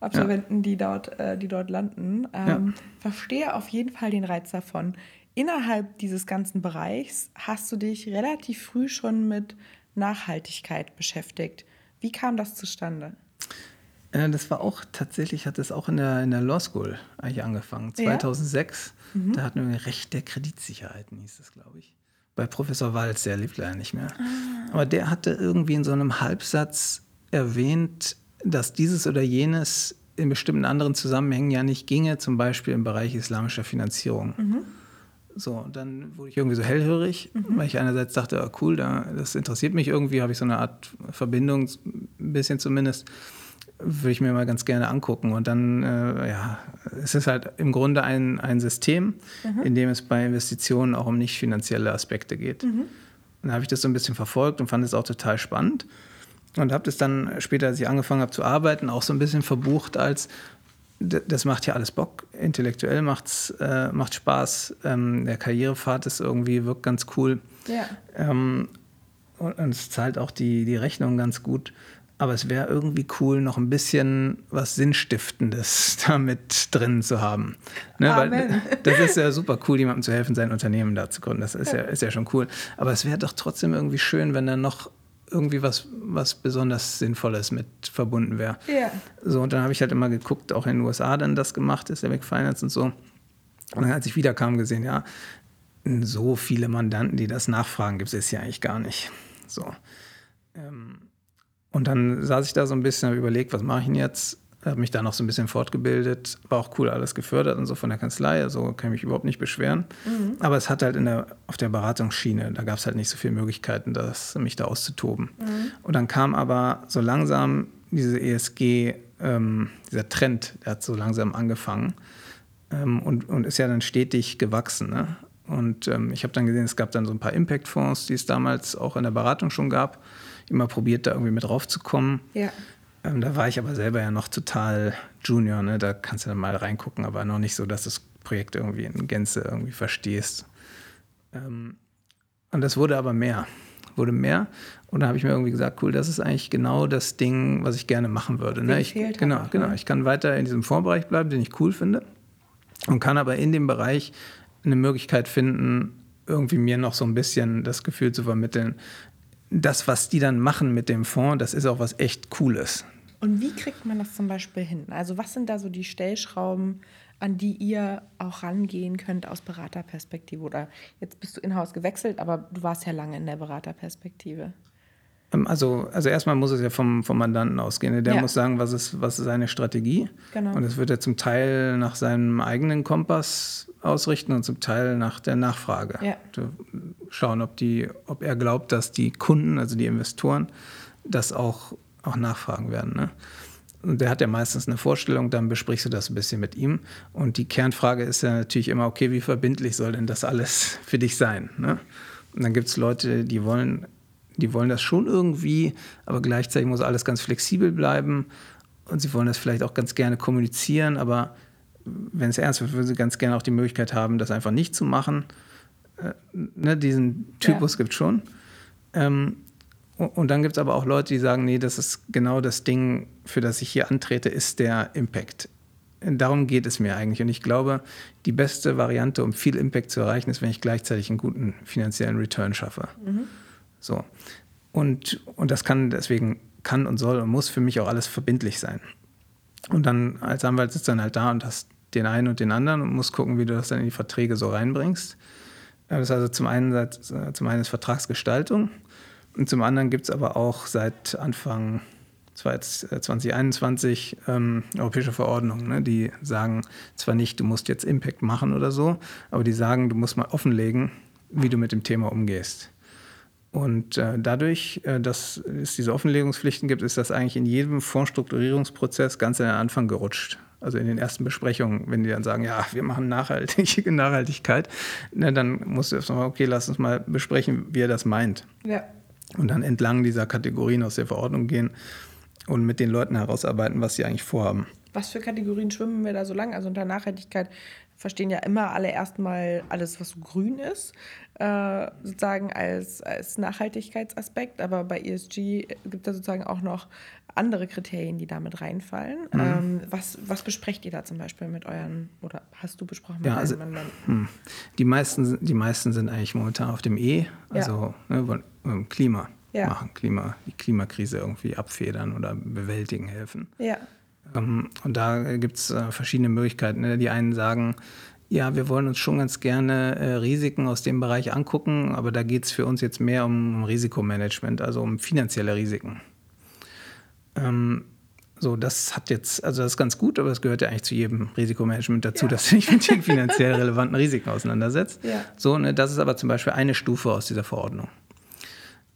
Absolventen, ja. die, dort, äh, die dort landen. Ähm, ja. Verstehe auf jeden Fall den Reiz davon innerhalb dieses ganzen Bereichs hast du dich relativ früh schon mit Nachhaltigkeit beschäftigt. Wie kam das zustande? Äh, das war auch tatsächlich, hat das auch in der, in der Law School eigentlich angefangen. 2006, ja? mhm. da hatten wir Recht der Kreditsicherheiten, hieß das, glaube ich. Bei Professor Walz, der lebt leider nicht mehr. Ah. Aber der hatte irgendwie in so einem Halbsatz erwähnt, dass dieses oder jenes in bestimmten anderen Zusammenhängen ja nicht ginge, zum Beispiel im Bereich islamischer Finanzierung. Mhm. So, und dann wurde ich irgendwie so hellhörig, mhm. weil ich einerseits dachte, oh, cool, da, das interessiert mich irgendwie, habe ich so eine Art Verbindung, ein bisschen zumindest, würde ich mir mal ganz gerne angucken. Und dann, äh, ja, es ist halt im Grunde ein, ein System, mhm. in dem es bei Investitionen auch um nicht finanzielle Aspekte geht. Mhm. Dann habe ich das so ein bisschen verfolgt und fand es auch total spannend. Und habe das dann später, als ich angefangen habe zu arbeiten, auch so ein bisschen verbucht als, das macht ja alles Bock. Intellektuell macht's, äh, macht Spaß. Ähm, der Karrierepfad ist irgendwie, wirkt ganz cool. Ja. Ähm, und, und, es zahlt auch die, die Rechnung ganz gut. Aber es wäre irgendwie cool, noch ein bisschen was Sinnstiftendes damit drin zu haben. Ne? Weil das ist ja super cool, jemandem zu helfen, sein Unternehmen da zu gründen. Das ist ja, ist ja schon cool. Aber es wäre doch trotzdem irgendwie schön, wenn da noch irgendwie was, was besonders Sinnvolles mit verbunden wäre. Ja. So, und dann habe ich halt immer geguckt, auch in den USA dann das gemacht, Islamic Finance und so. Und dann, als ich wiederkam, gesehen, ja, so viele Mandanten, die das nachfragen, gibt es jetzt ja eigentlich gar nicht. So. Ähm, und dann saß ich da so ein bisschen, habe überlegt, was mache ich denn jetzt? Habe mich da noch so ein bisschen fortgebildet, war auch cool alles gefördert und so von der Kanzlei, also kann ich mich überhaupt nicht beschweren. Mhm. Aber es hat halt in der, auf der Beratungsschiene, da gab es halt nicht so viele Möglichkeiten, das, mich da auszutoben. Mhm. Und dann kam aber so langsam diese ESG, ähm, dieser Trend, der hat so langsam angefangen ähm, und, und ist ja dann stetig gewachsen. Ne? Und ähm, ich habe dann gesehen, es gab dann so ein paar Impact-Fonds, die es damals auch in der Beratung schon gab. Immer probiert, da irgendwie mit draufzukommen. Ja. Ähm, da war ich aber selber ja noch total Junior, ne? da kannst du dann mal reingucken, aber noch nicht so, dass das Projekt irgendwie in Gänze irgendwie verstehst. Ähm, und das wurde aber mehr, wurde mehr. Und da habe ich mir irgendwie gesagt, cool, das ist eigentlich genau das Ding, was ich gerne machen würde. Ne? Ich, genau, auch, genau. Ne? Ich kann weiter in diesem Fondsbereich bleiben, den ich cool finde. Und kann aber in dem Bereich eine Möglichkeit finden, irgendwie mir noch so ein bisschen das Gefühl zu vermitteln, das, was die dann machen mit dem Fonds, das ist auch was echt Cooles. Und wie kriegt man das zum Beispiel hin? Also was sind da so die Stellschrauben, an die ihr auch rangehen könnt aus Beraterperspektive? Oder jetzt bist du in-house gewechselt, aber du warst ja lange in der Beraterperspektive. Ähm, also, also erstmal muss es ja vom, vom Mandanten ausgehen. Der ja. muss sagen, was ist, was ist seine Strategie. Genau. Und es wird er zum Teil nach seinem eigenen Kompass ausrichten und zum Teil nach der Nachfrage. Ja. Schauen, ob, die, ob er glaubt, dass die Kunden, also die Investoren, das auch, auch nachfragen werden. Ne? Und der hat ja meistens eine Vorstellung, dann besprichst du das ein bisschen mit ihm. Und die Kernfrage ist ja natürlich immer, okay, wie verbindlich soll denn das alles für dich sein? Ne? Und dann gibt es Leute, die wollen die wollen das schon irgendwie, aber gleichzeitig muss alles ganz flexibel bleiben und sie wollen das vielleicht auch ganz gerne kommunizieren, aber wenn es ernst wird, würden sie ganz gerne auch die Möglichkeit haben, das einfach nicht zu machen. Äh, ne, diesen Typus ja. gibt es schon. Ähm, und dann gibt es aber auch Leute, die sagen, nee, das ist genau das Ding, für das ich hier antrete, ist der Impact. Darum geht es mir eigentlich. Und ich glaube, die beste Variante, um viel Impact zu erreichen, ist, wenn ich gleichzeitig einen guten finanziellen Return schaffe. Mhm. So. Und, und das kann deswegen kann und soll und muss für mich auch alles verbindlich sein. Und dann als Anwalt sitzt dann halt da und hast den einen und den anderen und musst gucken, wie du das dann in die Verträge so reinbringst. Das ist also zum einen, zum einen ist Vertragsgestaltung und zum anderen gibt es aber auch seit Anfang 2021 ähm, europäische Verordnungen, ne, die sagen zwar nicht, du musst jetzt Impact machen oder so, aber die sagen, du musst mal offenlegen, wie du mit dem Thema umgehst. Und äh, dadurch, äh, dass es diese Offenlegungspflichten gibt, ist das eigentlich in jedem Fondsstrukturierungsprozess ganz an den Anfang gerutscht. Also in den ersten Besprechungen, wenn die dann sagen, ja, wir machen nachhaltige Nachhaltigkeit, ne, dann musst du erstmal, okay, lass uns mal besprechen, wie er das meint. Ja. Und dann entlang dieser Kategorien aus der Verordnung gehen und mit den Leuten herausarbeiten, was sie eigentlich vorhaben. Was für Kategorien schwimmen wir da so lang? Also unter Nachhaltigkeit verstehen ja immer alle erstmal alles, was so grün ist, äh, sozusagen als, als Nachhaltigkeitsaspekt. Aber bei ESG gibt es sozusagen auch noch andere Kriterien, die damit reinfallen. Mhm. Ähm, was, was besprecht ihr da zum Beispiel mit euren, oder hast du besprochen mit ja, also, hm. die, meisten, die meisten sind eigentlich momentan auf dem E, also ja. ne, Klima ja. machen, Klima, die Klimakrise irgendwie abfedern oder bewältigen helfen. Ja. Ähm, und da gibt es äh, verschiedene Möglichkeiten. Ne? Die einen sagen, ja, wir wollen uns schon ganz gerne äh, Risiken aus dem Bereich angucken, aber da geht es für uns jetzt mehr um Risikomanagement, also um finanzielle Risiken. Ähm, so, das hat jetzt, also das ist ganz gut, aber es gehört ja eigentlich zu jedem Risikomanagement dazu, ja. dass du dich mit den finanziell relevanten Risiken auseinandersetzt. Ja. So, ne, das ist aber zum Beispiel eine Stufe aus dieser Verordnung.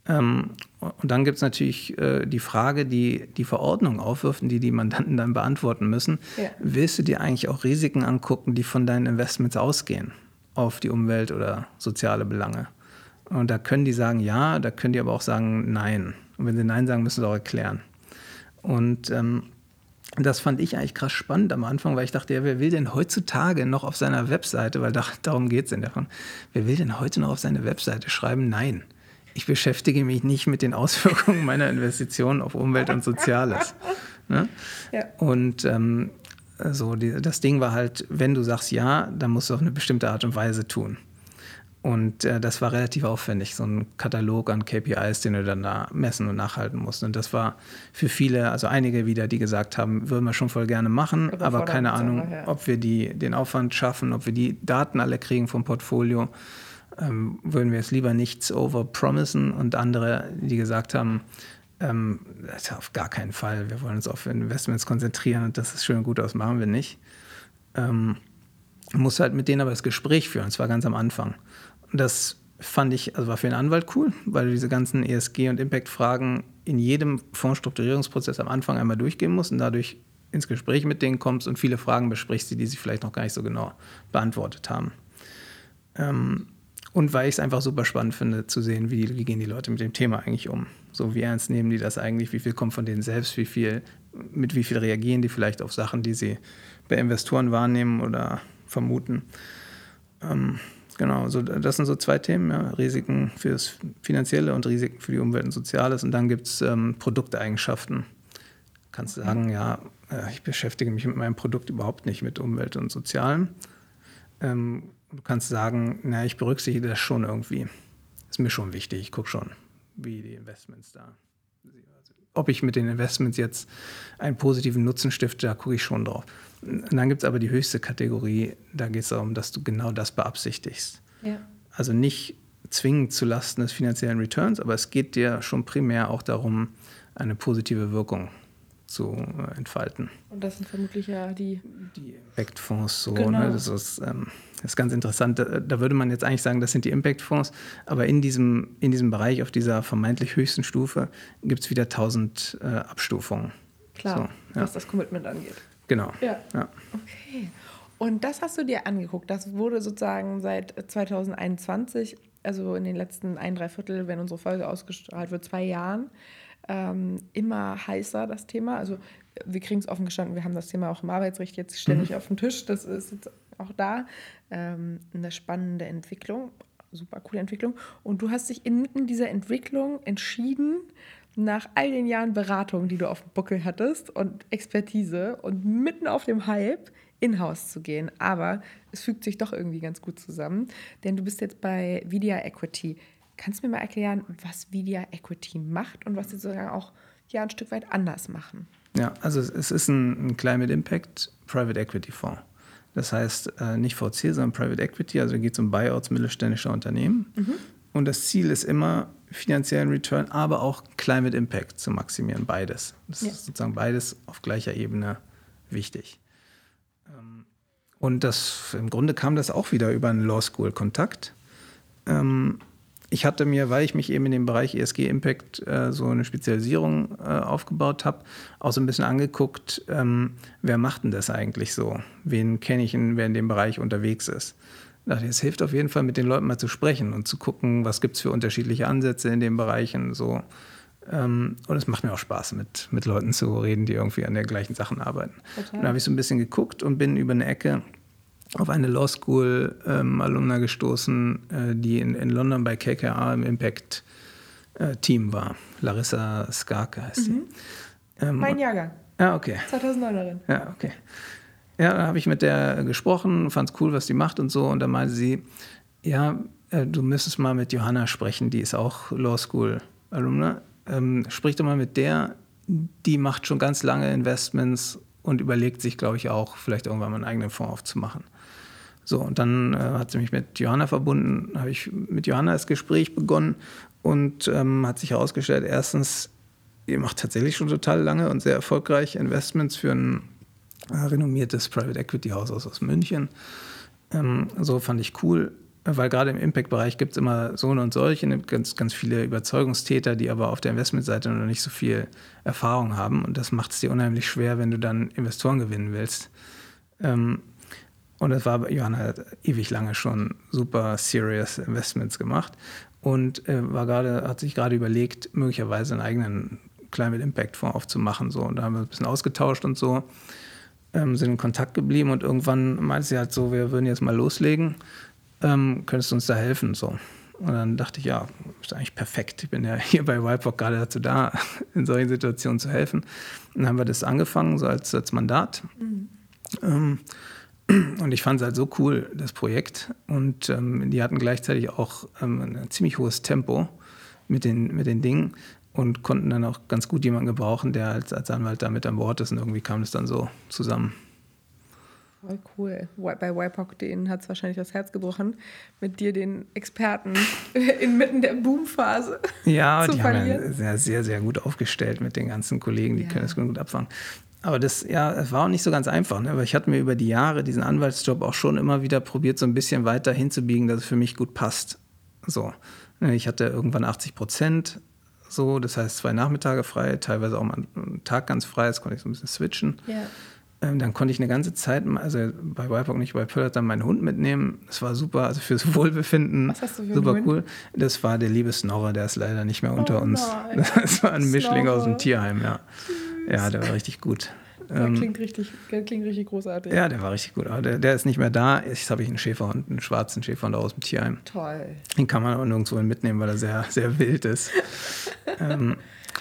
Ähm, und dann gibt es natürlich äh, die Frage, die die Verordnung aufwirft und die die Mandanten dann beantworten müssen. Ja. Willst du dir eigentlich auch Risiken angucken, die von deinen Investments ausgehen auf die Umwelt oder soziale Belange? Und da können die sagen ja, da können die aber auch sagen nein. Und wenn sie nein sagen, müssen sie auch erklären. Und ähm, das fand ich eigentlich krass spannend am Anfang, weil ich dachte, ja, wer will denn heutzutage noch auf seiner Webseite, weil da, darum geht es in der Von, wer will denn heute noch auf seine Webseite schreiben, nein ich beschäftige mich nicht mit den Auswirkungen meiner Investitionen auf Umwelt und Soziales. Ne? Ja. Und ähm, so die, das Ding war halt, wenn du sagst ja, dann musst du auf eine bestimmte Art und Weise tun. Und äh, das war relativ aufwendig, so ein Katalog an KPIs, den du dann da messen und nachhalten musst. Und das war für viele, also einige wieder, die gesagt haben, würden wir schon voll gerne machen, aber, keine Ahnung, ob wir die, den Aufwand schaffen, ob wir die Daten alle kriegen vom Portfolio. Ähm, würden wir es lieber nichts overpromisen. Und andere, die gesagt haben, ähm, auf gar keinen Fall, wir wollen uns auf Investments konzentrieren und das ist schön und gut aus, machen wir nicht. Ähm, muss halt mit denen aber das Gespräch führen, und zwar ganz am Anfang. Das fand ich, also war für einen Anwalt cool, weil du diese ganzen ESG- und Impact-Fragen in jedem Fondsstrukturierungsprozess am Anfang einmal durchgehen musst und dadurch ins Gespräch mit denen kommst und viele Fragen besprichst, die, die sie vielleicht noch gar nicht so genau beantwortet haben. Ähm, und weil ich es einfach super spannend finde, zu sehen, wie, wie gehen die Leute mit dem Thema eigentlich um. So, wie ernst nehmen die das eigentlich, wie viel kommt von denen selbst, wie viel, mit wie viel reagieren die vielleicht auf Sachen, die sie bei Investoren wahrnehmen oder vermuten. Ähm, Genau, so, das sind so zwei Themen, ja, Risiken fürs Finanzielle und Risiken für die Umwelt und Soziales. Und dann gibt es ähm, Produkteigenschaften. Kannst du sagen, ja, äh, ich beschäftige mich mit meinem Produkt überhaupt nicht mit Umwelt und Sozialem. Ähm, du kannst sagen, na, ich berücksichtige das schon irgendwie. Ist mir schon wichtig, ich gucke schon, wie die Investments da. Ob ich mit den Investments jetzt einen positiven Nutzen stifte, da gucke ich schon drauf. Und dann gibt es aber die höchste Kategorie, da geht es darum, dass du genau das beabsichtigst. Ja. Also nicht zwingend zu Lasten des finanziellen Returns, aber es geht dir schon primär auch darum, eine positive Wirkung zu äh, entfalten. Und das sind vermutlich ja die, die Impact-Fonds so. Ne? Genau. Ne? Das, ist, ähm, das ist ganz interessant. Da, da, würde man jetzt eigentlich sagen, das sind die Impact-Fonds, aber in diesem, in diesem Bereich, auf dieser vermeintlich höchsten Stufe, gibt es wieder tausend äh, Abstufungen. Klar, so, ja. was das Commitment angeht. Genau. Ja. ja. Okay. Und das hast du dir angeguckt. Das wurde sozusagen seit 2021, also in den letzten ein, drei Viertel, wenn unsere Folge ausgestrahlt wird, zwei Jahren, ähm, immer heißer, das Thema. Also wir kriegen es offen gestanden, wir haben das Thema auch im Arbeitsrecht jetzt ständig mhm. auf dem Tisch. Das ist jetzt auch da. Ähm, eine spannende Entwicklung, super coole Entwicklung. Und du hast dich inmitten dieser Entwicklung entschieden, nach all den Jahren Beratung, die du auf dem Buckel hattest und Expertise und mitten auf dem Hype in-house zu gehen. Aber es fügt sich doch irgendwie ganz gut zusammen, denn du bist jetzt bei Vidia Equity. Kannst du mir mal erklären, was Vidia Equity macht und was sie sozusagen auch ja ein Stück weit anders machen? Ja, also es ist ein, Climate Impact Private Equity Fonds. Das heißt äh, nicht VC, sondern Private Equity, also geht es um Buyouts mittelständischer Unternehmen. Mhm. Und das Ziel ist immer, finanziellen Return, aber auch Climate Impact zu maximieren. Beides. Das ja. ist sozusagen beides auf gleicher Ebene wichtig. Ähm, und das, im Grunde kam das auch wieder über einen Law School Kontakt. Ähm, ich hatte mir, weil ich mich eben in dem Bereich ESG Impact äh, so eine Spezialisierung äh, aufgebaut habe, auch so ein bisschen angeguckt, ähm, wer macht denn das eigentlich so? Wen kenne ich, wer in dem Bereich unterwegs ist? dachte, es hilft auf jeden Fall, mit den Leuten mal zu sprechen und zu gucken, was gibt es für unterschiedliche Ansätze in den Bereichen. So. Ähm, und es macht mir auch Spaß, mit, mit Leuten zu reden, die irgendwie an den gleichen Sachen arbeiten. Total. Dann habe ich so ein bisschen geguckt und bin über eine Ecke auf eine Law School ähm, Alumna gestoßen, äh, die in, in London bei KKR im Impact äh, Team war. Larissa Skarke heißt mhm. sie. Ähm, mein Jahrgang. Ja, okay. 2009erin. Ja, okay. Ja, da habe ich mit der gesprochen, fand es cool, was die macht und so. Und dann meinte sie, ja, äh, du müsstest mal mit Johanna sprechen, die ist auch Law School Alumna. Ähm, sprich doch mal mit der, die macht schon ganz lange Investments und überlegt sich, glaube ich, auch, vielleicht irgendwann mal einen eigenen Fonds aufzumachen. So, und dann äh, hat sie mich mit Johanna verbunden, habe ich mit Johanna das Gespräch begonnen und ähm, hat sich herausgestellt, erstens, ihr macht tatsächlich schon total lange und sehr erfolgreich Investments für einen renommiertes Private Equity Haus aus, aus München. Ähm, so fand ich cool, weil gerade im Impact-Bereich gibt es immer so und solche, ne, ganz, ganz viele Überzeugungstäter, die aber auf der Investmentseite noch nicht so viel Erfahrung haben. Und das macht es dir unheimlich schwer, wenn du dann Investoren gewinnen willst. Ähm, und das war Johanna hat ewig lange schon super serious Investments gemacht und äh, war grade, hat sich gerade überlegt, möglicherweise einen eigenen Climate Impact Fonds aufzumachen. So. Und da haben wir ein bisschen ausgetauscht und so ähm, sind in Kontakt geblieben und irgendwann meinte sie halt so, wir würden jetzt mal loslegen, ähm, könntest du uns da helfen? So. Und dann dachte ich, ja, ist eigentlich perfekt. Ich bin ja hier bei Wildbock gerade dazu da, in solchen Situationen zu helfen. Und dann haben wir das angefangen, so als, als Mandat. Mhm. Ähm, Und ich fand es halt so cool, das Projekt. Und ähm, die hatten gleichzeitig auch ähm, ein ziemlich hohes Tempo mit den, mit den Dingen und konnten dann auch ganz gut jemanden gebrauchen, der als, als Anwalt da mit an Bord ist. Und irgendwie kam es dann so zusammen. Voll cool. Bei WIPOC, denen hat es wahrscheinlich das Herz gebrochen, mit dir den Experten inmitten der Boomphase ja, zu die verlieren. haben ja sehr, sehr, sehr gut aufgestellt mit den ganzen Kollegen, die ja. können es gut abfangen. Aber das, ja, es war auch nicht so ganz einfach, ne? weil ich hatte mir über die Jahre diesen Anwaltsjob auch schon immer wieder probiert, so ein bisschen weiter hinzubiegen, dass es für mich gut passt. So. Ne, ich hatte irgendwann 80 Prozent, so, das heißt zwei Nachmittage frei, teilweise auch mal einen Tag ganz frei, das konnte ich so ein bisschen switchen. Ja. Ähm, dann konnte ich eine ganze Zeit, also bei WIPOC nicht, bei Pöllert dann meinen Hund mitnehmen. Das war super, also fürs Wohlbefinden. Was hast du für super cool. Das war der liebe Snorre, der ist leider nicht mehr unter oh uns. Das war ein. Mischling aus dem Tierheim, ja. Ja, der war richtig gut. Der ähm, klingt, richtig, der klingt richtig großartig. Ja, der war richtig gut. Aber der, der ist nicht mehr da. Jetzt habe ich einen Schäferhund, einen schwarzen Schäferhund aus dem Tierheim. Toll. Den kann man auch nirgendwo mitnehmen, weil er sehr, sehr wild ist. ähm,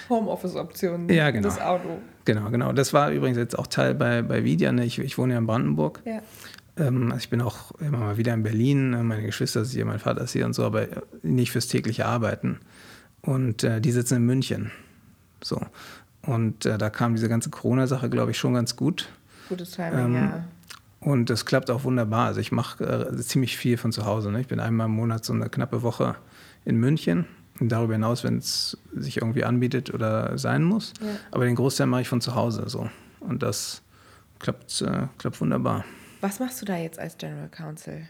Homeoffice-Optionen. Ja, genau. Das Auto. Genau, genau. Das war übrigens jetzt auch Teil bei, bei Vidia. Ne? Ich, ich wohne ja in Brandenburg. Ja. Ähm, also ich bin auch immer mal wieder in Berlin. Ne? Meine Geschwister sind hier, mein Vater ist hier und so, aber nicht fürs tägliche Arbeiten. Und äh, die sitzen in München. So. Und äh, da kam diese ganze Corona-Sache, glaube ich, schon ganz gut. Gutes Timing, ähm, ja. Und das klappt auch wunderbar. Also ich mache äh, ziemlich viel von zu Hause. Ne? Ich bin einmal im Monat so eine knappe Woche in München. Und darüber hinaus, wenn es sich irgendwie anbietet oder sein muss. Ja. Aber den Großteil mache ich von zu Hause so. Und das klappt, äh, klappt wunderbar. Was machst du da jetzt als General Counsel?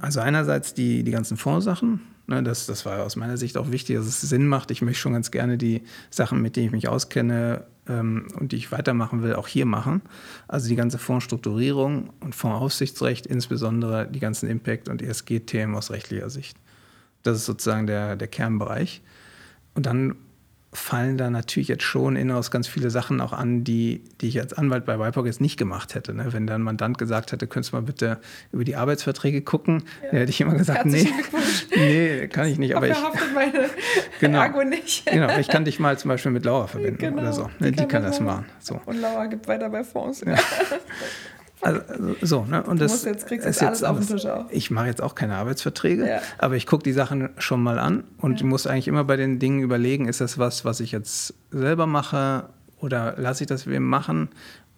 Also einerseits die, die ganzen Fondssachen. Ne, das, das war aus meiner Sicht auch wichtig, dass es Sinn macht. Ich möchte schon ganz gerne die Sachen, mit denen ich mich auskenne ähm, und die ich weitermachen will, auch hier machen. Also die ganze Fondsstrukturierung und Fondsaufsichtsrecht, insbesondere die ganzen Impact- und ESG-Themen aus rechtlicher Sicht. Das ist sozusagen der, der Kernbereich. Und dann fallen da natürlich jetzt schon in-house ganz viele Sachen auch an, die, die ich als Anwalt bei WIPOC jetzt nicht gemacht hätte. Ne? Wenn dann ein Mandant gesagt hätte, könntest du mal bitte über die Arbeitsverträge gucken, ja. dann hätte ich immer gesagt, nee, nee, kann ich nicht. Aber ich meine genau, Ergo nicht. genau, ich kann dich mal zum Beispiel mit Laura verbinden genau, oder so. Die, die kann, kann das machen. So. Und Laura gibt weiter bei Fonds. Ja. Also, so, ne? Und das jetzt, kriegst jetzt alles, alles. Ich mache jetzt auch keine Arbeitsverträge, ja. aber ich gucke die Sachen schon mal an und ja. muss eigentlich immer bei den Dingen überlegen, ist das was, was ich jetzt selber mache oder lasse ich das wem machen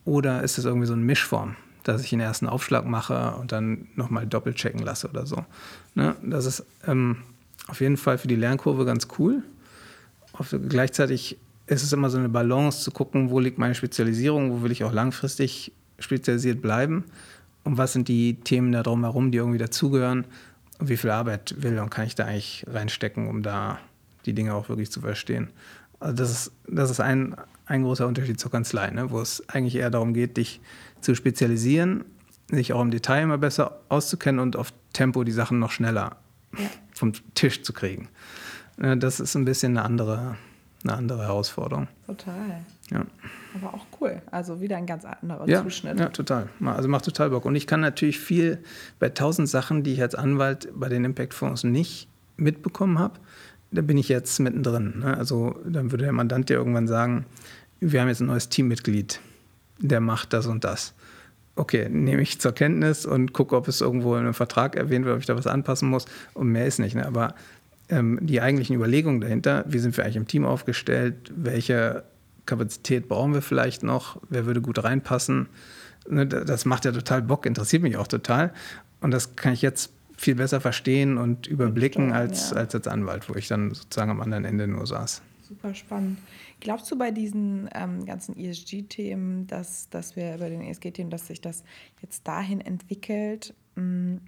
oder ist das irgendwie so eine Mischform, dass ich den ersten Aufschlag mache und dann nochmal doppelt checken lasse oder so. Ne? Das ist ähm, auf jeden Fall für die Lernkurve ganz cool. Auf, gleichzeitig ist es immer so eine Balance zu gucken, wo liegt meine Spezialisierung, wo will ich auch langfristig spezialisiert bleiben und was sind die Themen da drumherum, die irgendwie dazugehören und wie viel Arbeit will und kann ich da eigentlich reinstecken, um da die Dinge auch wirklich zu verstehen. Also das ist, das ist ein, ein großer Unterschied zur Kanzlei, ne? wo es eigentlich eher darum geht, dich zu spezialisieren, sich auch im Detail immer besser auszukennen und auf Tempo die Sachen noch schneller vom Tisch zu kriegen. Ne, das ist ein bisschen eine andere, eine andere Herausforderung. Total. Ja. Aber auch cool. Also wieder ein ganz anderer ja, Zuschnitt. Ja, total. Also macht total Bock. Und ich kann natürlich viel bei tausend Sachen, die ich als Anwalt bei den Impact-Fonds nicht mitbekommen habe, da bin ich jetzt mittendrin. Ne? Also dann würde der Mandant ja irgendwann sagen, wir haben jetzt ein neues Teammitglied, der macht das und das. Okay, nehme ich zur Kenntnis und gucke, ob es irgendwo in einem Vertrag erwähnt wird, ob ich da was anpassen muss. Und mehr ist nicht. Ne? Aber ähm, die eigentlichen Überlegungen dahinter, wie sind wir eigentlich im Team aufgestellt, welche Kapazität brauchen wir vielleicht noch, wer würde gut reinpassen. Ne, das macht ja total Bock, interessiert mich auch total. Und das kann ich jetzt viel besser verstehen und überblicken als, ja. als als Anwalt, wo ich dann sozusagen am anderen Ende nur saß. Super spannend. Glaubst du bei diesen ähm, ganzen ESG-Themen, dass, dass wir bei den ESG-Themen, dass sich das jetzt dahin entwickelt, mh, hm,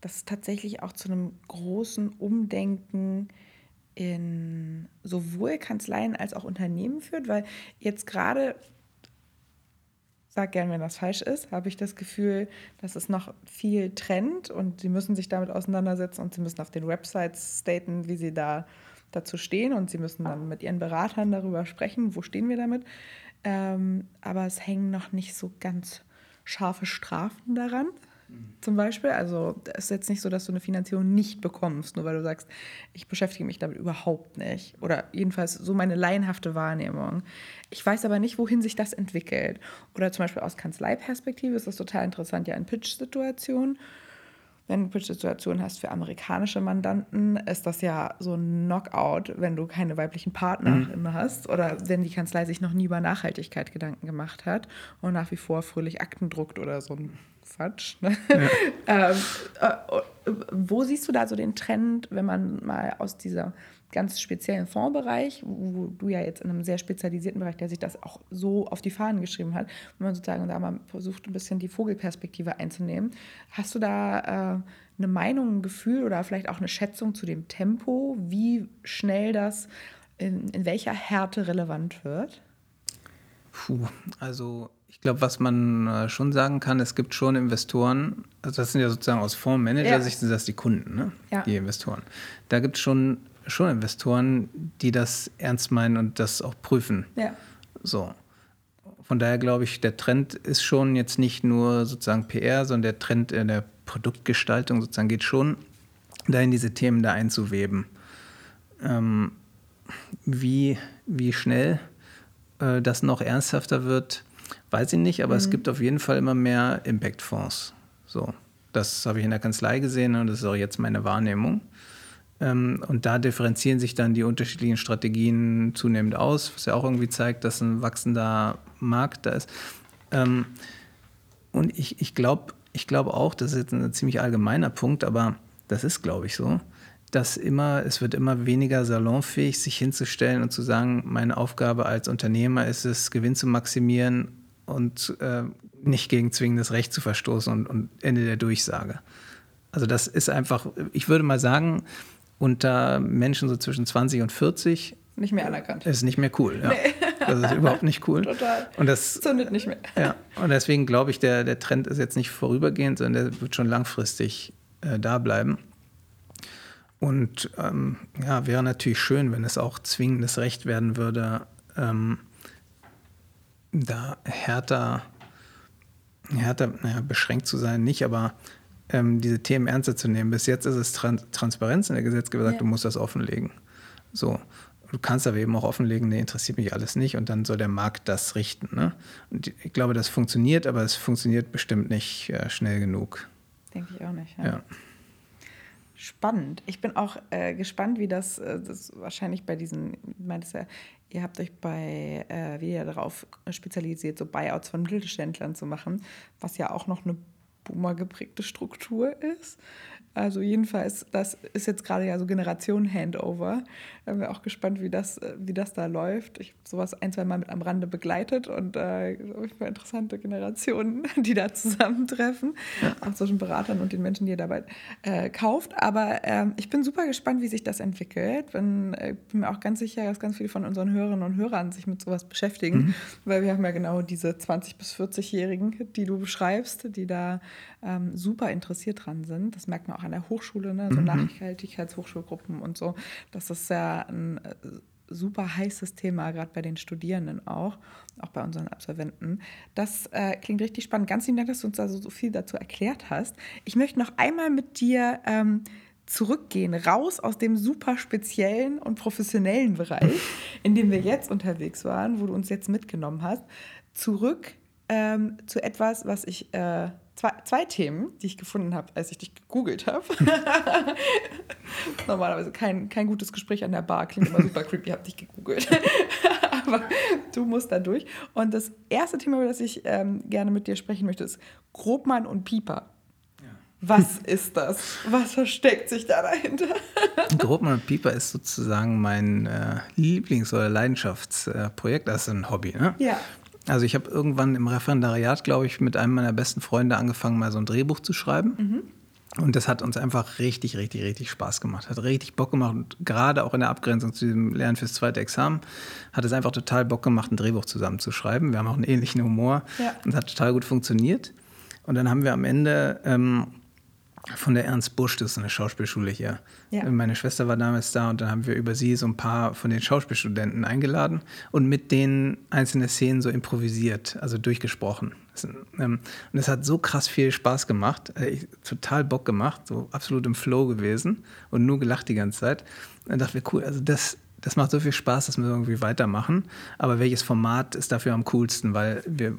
dass es tatsächlich auch zu einem großen Umdenken in sowohl Kanzleien als auch Unternehmen führt, weil jetzt gerade, sag gern, wenn das falsch ist, habe ich das Gefühl, dass es noch viel trennt und sie müssen sich damit auseinandersetzen und sie müssen auf den Websites staten, wie sie da dazu stehen und sie müssen dann mit ihren Beratern darüber sprechen, wo stehen wir damit. Ähm, aber es hängen noch nicht so ganz scharfe Strafen daran, zum Beispiel? Also es ist jetzt nicht so, dass du eine Finanzierung nicht bekommst, nur weil du sagst, ich beschäftige mich damit überhaupt nicht. Oder jedenfalls so meine laienhafte Wahrnehmung. Ich weiß aber nicht, wohin sich das entwickelt. Oder zum Beispiel aus Kanzleiperspektive ist das total interessant, ja in Pitch-Situationen wenn du Pitch-Situationen hast für amerikanische Mandanten, ist das ja so ein Knockout, wenn du keine weiblichen Partnerinnen mhm. hast oder wenn die Kanzlei sich noch nie über Nachhaltigkeit Gedanken gemacht hat und nach wie vor fröhlich Akten druckt oder so ein Quatsch. Ne? Ja. ähm, äh, wo siehst du da so den Trend, wenn man mal aus dieser ganz speziellen Fondsbereich, wo du ja jetzt in einem sehr spezialisierten Bereich, der sich das auch so auf die Fahnen geschrieben hat, wenn man sozusagen da mal versucht, ein bisschen die Vogelperspektive einzunehmen. Hast du da äh, eine Meinung, ein Gefühl oder vielleicht auch eine Schätzung zu dem Tempo, wie schnell das in, in welcher Härte relevant wird? Puh, also ich glaube, was man äh, schon sagen kann, es gibt schon Investoren, also das sind ja sozusagen aus Fondsmanager-Sicht ja. sind das die Kunden, ne? Ja. die Investoren. Da gibt es schon schon Investoren, die das ernst meinen und das auch prüfen. Ja. So. Von daher glaube ich, der Trend ist schon jetzt nicht nur sozusagen PR, sondern der Trend in der Produktgestaltung sozusagen geht schon dahin, diese Themen da einzuweben. Ähm, wie, wie schnell äh, das noch ernsthafter wird, weiß ich nicht, aber mhm. es gibt auf jeden Fall immer mehr Impact-Fonds. So, das habe ich in der Kanzlei gesehen und das ist auch jetzt meine Wahrnehmung. Ähm, und da differenzieren sich dann die unterschiedlichen Strategien zunehmend aus, was ja auch irgendwie zeigt, dass ein wachsender Markt da ist. Ähm, und ich, ich glaube ich glaub auch, das ist jetzt ein ziemlich allgemeiner Punkt, aber das ist, glaube ich, so, dass immer, es wird immer weniger salonfähig, sich hinzustellen und zu sagen, meine Aufgabe als Unternehmer ist es, Gewinn zu maximieren und äh, nicht gegen zwingendes Recht zu verstoßen und, und Ende der Durchsage. Also das ist einfach, ich würde mal sagen, unter Menschen so zwischen 20 und 40 nicht mehr anerkannt. Ist nicht mehr cool. Ja. Nee. Das ist überhaupt nicht cool. Total. Und das zündet nicht mehr. Ja. Und deswegen glaube ich, der, der Trend ist jetzt nicht vorübergehend, sondern der wird schon langfristig äh, da bleiben. Und ähm, ja, wäre natürlich schön, wenn es auch zwingendes Recht werden würde, ähm, da härter, härter, naja, beschränkt zu sein, nicht, aber ähm, diese Themen ernster zu nehmen. Bis jetzt ist es Trans Transparenz in der Gesetzgeber sagt, ja. du musst das offenlegen. So. Du kannst aber eben auch offenlegen, nee, interessiert mich alles nicht und dann soll der Markt das richten. Ne? Und ich glaube, das funktioniert, aber es funktioniert bestimmt nicht äh, schnell genug. Denke ich auch nicht. Ja. ja. Spannend. Ich bin auch äh, gespannt, wie das, äh, das wahrscheinlich bei diesen, meine, ja, ihr habt euch bei äh, wieder darauf spezialisiert, so Buyouts von Mittelständlern zu machen, was ja auch noch eine Boomer geprägte Struktur ist. Also jedenfalls, das ist jetzt gerade ja so Generation Handover. Ich bin auch gespannt, wie das, wie das da läuft. Ich habe sowas ein, zwei Mal mit am Rande begleitet und äh, interessante Generationen, die da zusammentreffen, ja. auch zwischen Beratern und den Menschen, die ihr dabei äh, kauft. Aber äh, ich bin super gespannt, wie sich das entwickelt. Bin, äh, bin mir auch ganz sicher, dass ganz viele von unseren Hörerinnen und Hörern sich mit sowas beschäftigen, mhm. weil wir haben ja genau diese 20- bis 40-Jährigen, die du beschreibst, die da ähm, super interessiert dran sind. Das merkt man auch an der Hochschule, ne? so mhm. Nachhaltigkeitshochschulgruppen und so. Das ist ja ein äh, super heißes Thema, gerade bei den Studierenden auch, auch bei unseren Absolventen. Das äh, klingt richtig spannend. Ganz vielen Dank, dass du uns da so, so viel dazu erklärt hast. Ich möchte noch einmal mit dir ähm, zurückgehen, raus aus dem super speziellen und professionellen Bereich, in dem wir jetzt unterwegs waren, wo du uns jetzt mitgenommen hast, zurück ähm, zu etwas, was ich äh, zwei, zwei Themen, die ich gefunden habe, als ich dich gegoogelt habe. Normalerweise kein, kein gutes Gespräch an der Bar, klingt immer super creepy, ich habe dich gegoogelt. Aber du musst da durch. Und das erste Thema, über das ich ähm, gerne mit dir sprechen möchte, ist Grobmann und Pieper. Was ist das? Was versteckt sich da dahinter? Grobmann und Pieper ist sozusagen mein äh, Lieblings- oder Leidenschaftsprojekt. Äh, das ist ein Hobby, ne? Ja. Also ich habe irgendwann im Referendariat, glaube ich, mit einem meiner besten Freunde angefangen, mal so ein Drehbuch zu schreiben. Mhm. Und das hat uns einfach richtig, richtig, richtig Spaß gemacht. Hat richtig Bock gemacht. Und gerade auch in der Abgrenzung zu diesem Lernen fürs zweite Examen hat es einfach total Bock gemacht, ein Drehbuch zusammenzuschreiben. Wir haben auch einen ähnlichen Humor. Ja. Und es hat total gut funktioniert. Und dann haben wir am Ende ähm, von der Ernst Busch, das ist eine Schauspielschule hier. Ja. Meine Schwester war damals da und dann haben wir über sie so ein paar von den Schauspielstudenten eingeladen und mit denen einzelne Szenen so improvisiert, also durchgesprochen. Ähm, und es hat so krass viel Spaß gemacht, äh, ich, total Bock gemacht, so absolut im Flow gewesen und nur gelacht die ganze Zeit. Und dann dachten wir, cool, also das, das macht so viel Spaß, dass wir irgendwie weitermachen. Aber welches Format ist dafür am coolsten? Weil wir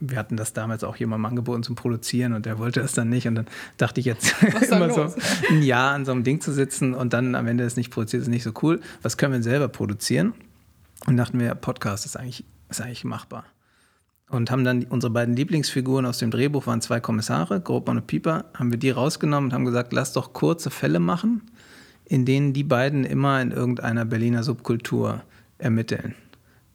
wir hatten das damals auch jemandem angeboten zum Produzieren und der wollte das dann nicht. Und dann dachte ich jetzt immer so ein Jahr an so einem Ding zu sitzen und dann am Ende es nicht produziert, ist nicht so cool. Was können wir selber produzieren? Und dachten wir, Podcast ist eigentlich, ist eigentlich machbar. Und haben dann unsere beiden Lieblingsfiguren aus dem Drehbuch waren zwei Kommissare, Grobmann und Pieper, haben wir die rausgenommen und haben gesagt, lass doch kurze Fälle machen, in denen die beiden immer in irgendeiner Berliner Subkultur ermitteln.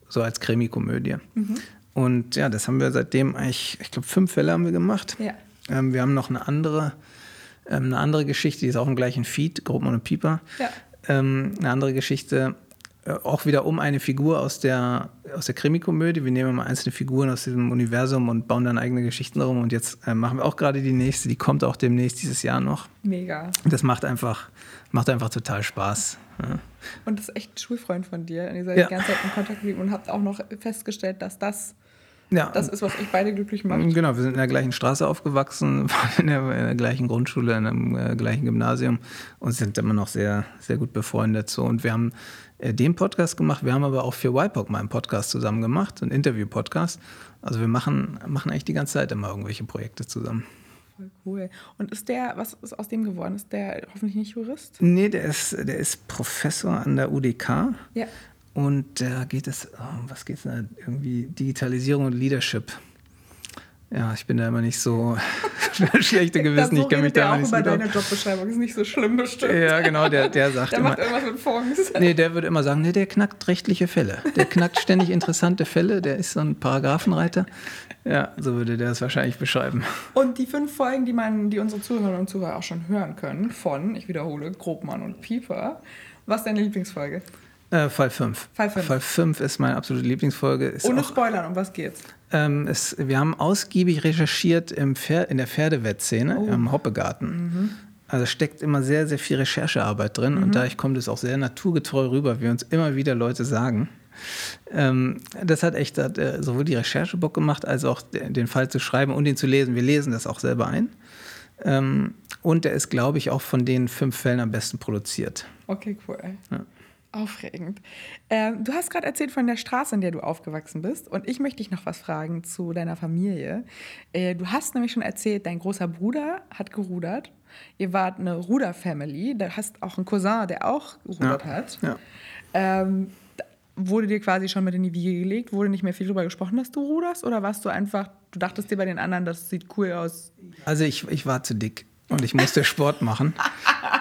So als Krimikomödie. Mhm. Und ja, das haben wir seitdem eigentlich, ich glaube, fünf Fälle haben wir gemacht. Ja. Ähm, wir haben noch eine andere, ähm, eine andere Geschichte, die ist auch im gleichen Feed, Grobmann und Pieper. Ja. Ähm, eine andere Geschichte, äh, auch wieder um eine Figur aus der, aus der Krimikomödie. Wir nehmen mal einzelne Figuren aus diesem Universum und bauen dann eigene Geschichten darum. Und jetzt äh, machen wir auch gerade die nächste, die kommt auch demnächst dieses Jahr noch. Mega. Das macht einfach, macht einfach total Spaß. Ja. Und das ist echt ein Schulfreund von dir. Und ihr seid ja. die ganze Zeit in Kontakt geblieben und habt auch noch festgestellt, dass das ja. Das ist, was euch beide glücklich macht. Genau, wir sind in der gleichen Straße aufgewachsen, in der, in der gleichen Grundschule, in einem äh, gleichen Gymnasium und sind immer noch sehr, sehr gut befreundet. So. Und wir haben äh, den Podcast gemacht, wir haben aber auch für WIPOC mal einen Podcast zusammen gemacht, einen Interview-Podcast. Also wir machen, machen eigentlich die ganze Zeit immer irgendwelche Projekte zusammen. Voll cool. Und ist der, was ist aus dem geworden? Ist der hoffentlich nicht Jurist? Nee, der ist, der ist Professor an der UDK. Ja. Und da geht es, oh, was geht es da? Irgendwie Digitalisierung und Leadership. Ja, ich bin da immer nicht so schlechte Gewissen. ich kenne mich da nicht so über deine Jobbeschreibung ist nicht so schlimm bestimmt. Ja, genau, der, der sagt der immer. macht irgendwas mit Fonds. Nee, der würde immer sagen, nee, der knackt rechtliche Fälle. Der knackt ständig interessante Fälle, der ist so ein Paragraphenreiter. Ja, so würde der es wahrscheinlich beschreiben. Und die fünf Folgen, die man, die unsere Zuhörerinnen und Zuhörer auch schon hören können, von, ich wiederhole, Grobmann und Pieper. Was ist deine Lieblingsfolge? Äh, Fall 5. Fall 5. Fall 5 ist meine absolute Lieblingsfolge. Ist Ohne auch, Spoilern, um was geht's? Ähm, es, wir haben ausgiebig recherchiert im Pfer in der Pferdewettszene oh. im Hoppegarten. Mhm. Also steckt immer sehr, sehr viel Recherchearbeit drin mhm. und dadurch kommt es auch sehr naturgetreu rüber, wie uns immer wieder Leute sagen. Ähm, das hat echt hat, äh, sowohl die Recherche Bock gemacht, als auch den Fall zu schreiben und ihn zu lesen. Wir lesen das auch selber ein. Ähm, und der ist, glaube ich, auch von den fünf Fällen am besten produziert. Okay, cool. Ja. Aufregend. Ähm, du hast gerade erzählt von der Straße, in der du aufgewachsen bist. Und ich möchte dich noch was fragen zu deiner Familie. Äh, du hast nämlich schon erzählt, dein großer Bruder hat gerudert. Ihr wart eine Ruder-Family. Du hast auch einen Cousin, der auch gerudert ja. hat. Ja. Ähm, wurde dir quasi schon mit in die Wiege gelegt? Wurde nicht mehr viel darüber gesprochen, dass du ruderst? Oder warst du einfach, du dachtest dir bei den anderen, das sieht cool aus? Also ich, ich war zu dick und ich musste Sport machen.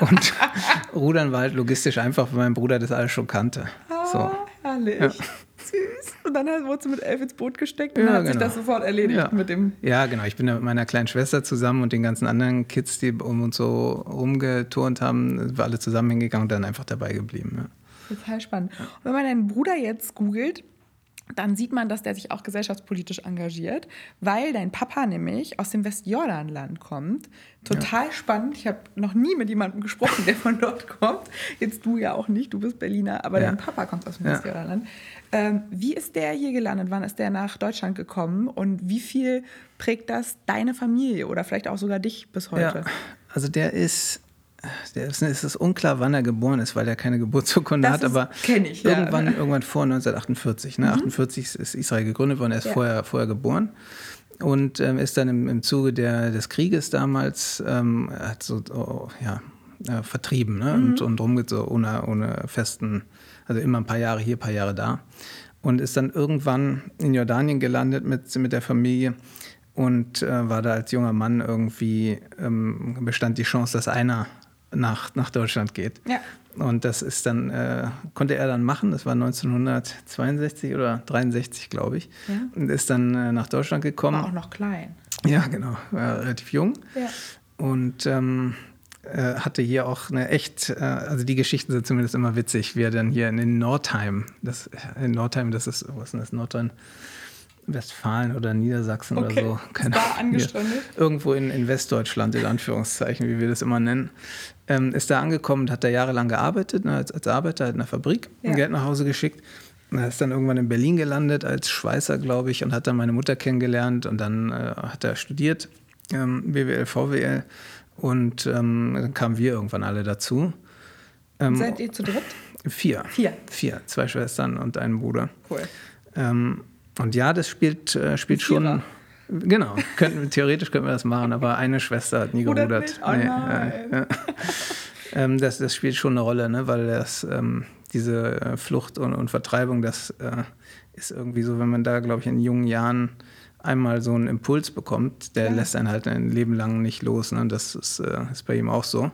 Und Rudern war halt logistisch einfach, weil mein Bruder das alles schon kannte. So. Ah, herrlich. Ja. Süß. Und dann wurde sie mit elf ins Boot gesteckt und ja, hat genau. sich das sofort erledigt ja. mit dem. Ja, genau. Ich bin da mit meiner kleinen Schwester zusammen und den ganzen anderen Kids, die um uns so rumgeturnt haben, wir alle zusammen hingegangen und dann einfach dabei geblieben. Ja. Total spannend. Und wenn man deinen Bruder jetzt googelt, dann sieht man, dass der sich auch gesellschaftspolitisch engagiert, weil dein Papa nämlich aus dem Westjordanland kommt. Total ja. spannend. Ich habe noch nie mit jemandem gesprochen, der von dort kommt. Jetzt du ja auch nicht, du bist Berliner, aber ja. dein Papa kommt aus dem ja. Westjordanland. Ähm, wie ist der hier gelandet? Wann ist der nach Deutschland gekommen? Und wie viel prägt das deine Familie oder vielleicht auch sogar dich bis heute? Also der ist es ist unklar, wann er geboren ist, weil er keine Geburtsurkunde das hat, aber ich, irgendwann, ja. irgendwann vor 1948. Ne? Mhm. 48 ist Israel gegründet worden, er ist ja. vorher, vorher geboren und ähm, ist dann im, im Zuge der, des Krieges damals ähm, hat so, oh, ja, äh, vertrieben ne? mhm. und, und rumgeht so ohne, ohne festen, also immer ein paar Jahre hier, ein paar Jahre da und ist dann irgendwann in Jordanien gelandet mit, mit der Familie und äh, war da als junger Mann irgendwie, ähm, bestand die Chance, dass einer nach, nach Deutschland geht. Ja. Und das ist dann, äh, konnte er dann machen, das war 1962 oder 63, glaube ich. Ja. Und ist dann äh, nach Deutschland gekommen. War auch noch klein. Ja, genau, war relativ jung. Ja. Und ähm, äh, hatte hier auch eine echt, äh, also die Geschichten sind zumindest immer witzig, wie er dann hier in Nordheim, das, in Nordheim, das ist, was ist denn das, Nordrhein? Westfalen oder Niedersachsen Okay. oder so. Ist da angestrandet? Irgendwo in, in Westdeutschland, in Anführungszeichen, wie wir das immer nennen. Ähm, ist da angekommen und hat da jahrelang gearbeitet, ne, als, als Arbeiter in einer Fabrik, Ja. Geld nach Hause geschickt. Und Er ist dann irgendwann in Berlin gelandet als Schweißer, glaube ich, und hat dann meine Mutter kennengelernt und dann äh, hat er studiert, ähm, BWL, VWL. Und ähm, dann kamen wir irgendwann alle dazu. Ähm, Seid ihr zu dritt? vier. Vier. Vier. Zwei Schwestern und einen Bruder. Cool. Ähm, und ja, das spielt, äh, spielt schon. Genau, könnten, theoretisch könnten wir das machen, aber eine Schwester hat nie Rudert gerudert. Oh nein. äh, äh. ähm, das, das spielt schon eine Rolle, ne? weil das, ähm, diese äh, Flucht und, und Vertreibung, das äh, ist irgendwie so, wenn man da, glaube ich, in jungen Jahren einmal so einen Impuls bekommt, der Ja. lässt einen halt ein Leben lang nicht los. Ne? Das ist, äh, ist bei ihm auch so.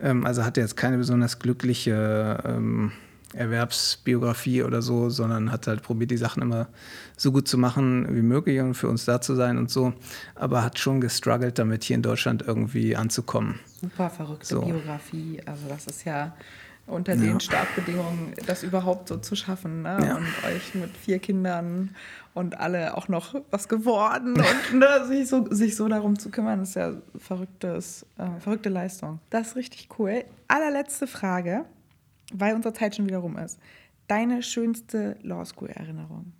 Ähm, also hat er jetzt keine besonders glückliche ähm, Erwerbsbiografie oder so, sondern hat halt probiert, die Sachen immer so gut zu machen wie möglich und für uns da zu sein und so. Aber hat schon gestruggelt damit, hier in Deutschland irgendwie anzukommen. Super verrückte So. Biografie. Also das ist ja unter Ja. den Startbedingungen, das überhaupt so zu schaffen. Ne? Ja. Und euch mit vier Kindern und alle auch noch was geworden und ne, sich, so, sich so darum zu kümmern, ist ja verrücktes, äh, verrückte Leistung. Das ist richtig cool. Allerletzte Frage, weil unsere Zeit schon wieder rum ist. Deine schönste Law School-Erinnerung?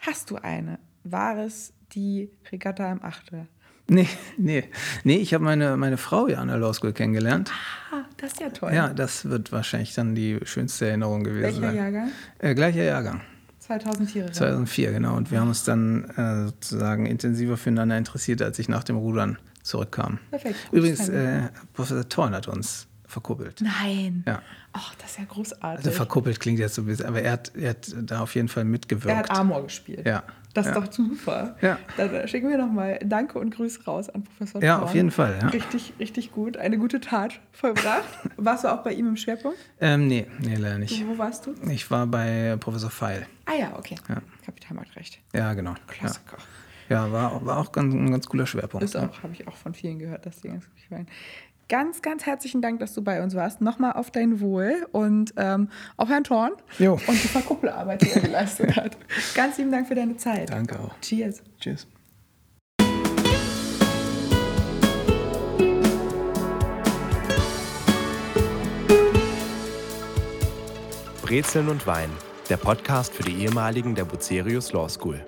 Hast du eine? War es die Regatta im Achte? Nee, nee. Nee, ich habe meine, meine Frau ja an der Law School kennengelernt. Ah, das ist ja toll. Ja, das wird wahrscheinlich dann die schönste Erinnerung gewesen Welcher sein. Jahrgang? Äh, gleicher Jahrgang. 2004. 2004, genau. Und wir haben uns dann äh, sozusagen intensiver füreinander interessiert, als ich nach dem Rudern zurückkam. Perfekt. Übrigens, äh, Professor Thorn hat uns verkuppelt. Nein. Ja. Ach, das ist ja großartig. Also verkuppelt klingt jetzt so ein bisschen, aber er hat, er hat da auf jeden Fall mitgewirkt. er hat Amor gespielt. Ja. Das ist ja. doch super. Ja. Dann schicken wir nochmal Danke und Grüße raus an Professor Ja, Thorn. auf jeden Fall, ja. Richtig, richtig gut. Eine gute Tat vollbracht. Warst du auch bei ihm im Schwerpunkt? Ähm, nee, nee, leider nicht. Wo warst du? Ich war bei Professor Feil. Ah ja, okay. Ja. Kapitalmarktrecht. Ja, genau. Klassiker. Ja, ja war, war auch ganz, ein ganz cooler Schwerpunkt. Ist auch, habe ich auch von vielen gehört, dass die ganz gut gefallen. Ganz, ganz herzlichen Dank, dass du bei uns warst. Nochmal auf dein Wohl und ähm, auf Herrn Thorn Jo. und die Verkuppelarbeit, die er geleistet hat. Ganz lieben Dank für deine Zeit. Danke auch. Cheers. Tschüss. Brezeln und Wein, der Podcast für die ehemaligen der Bucerius Law School.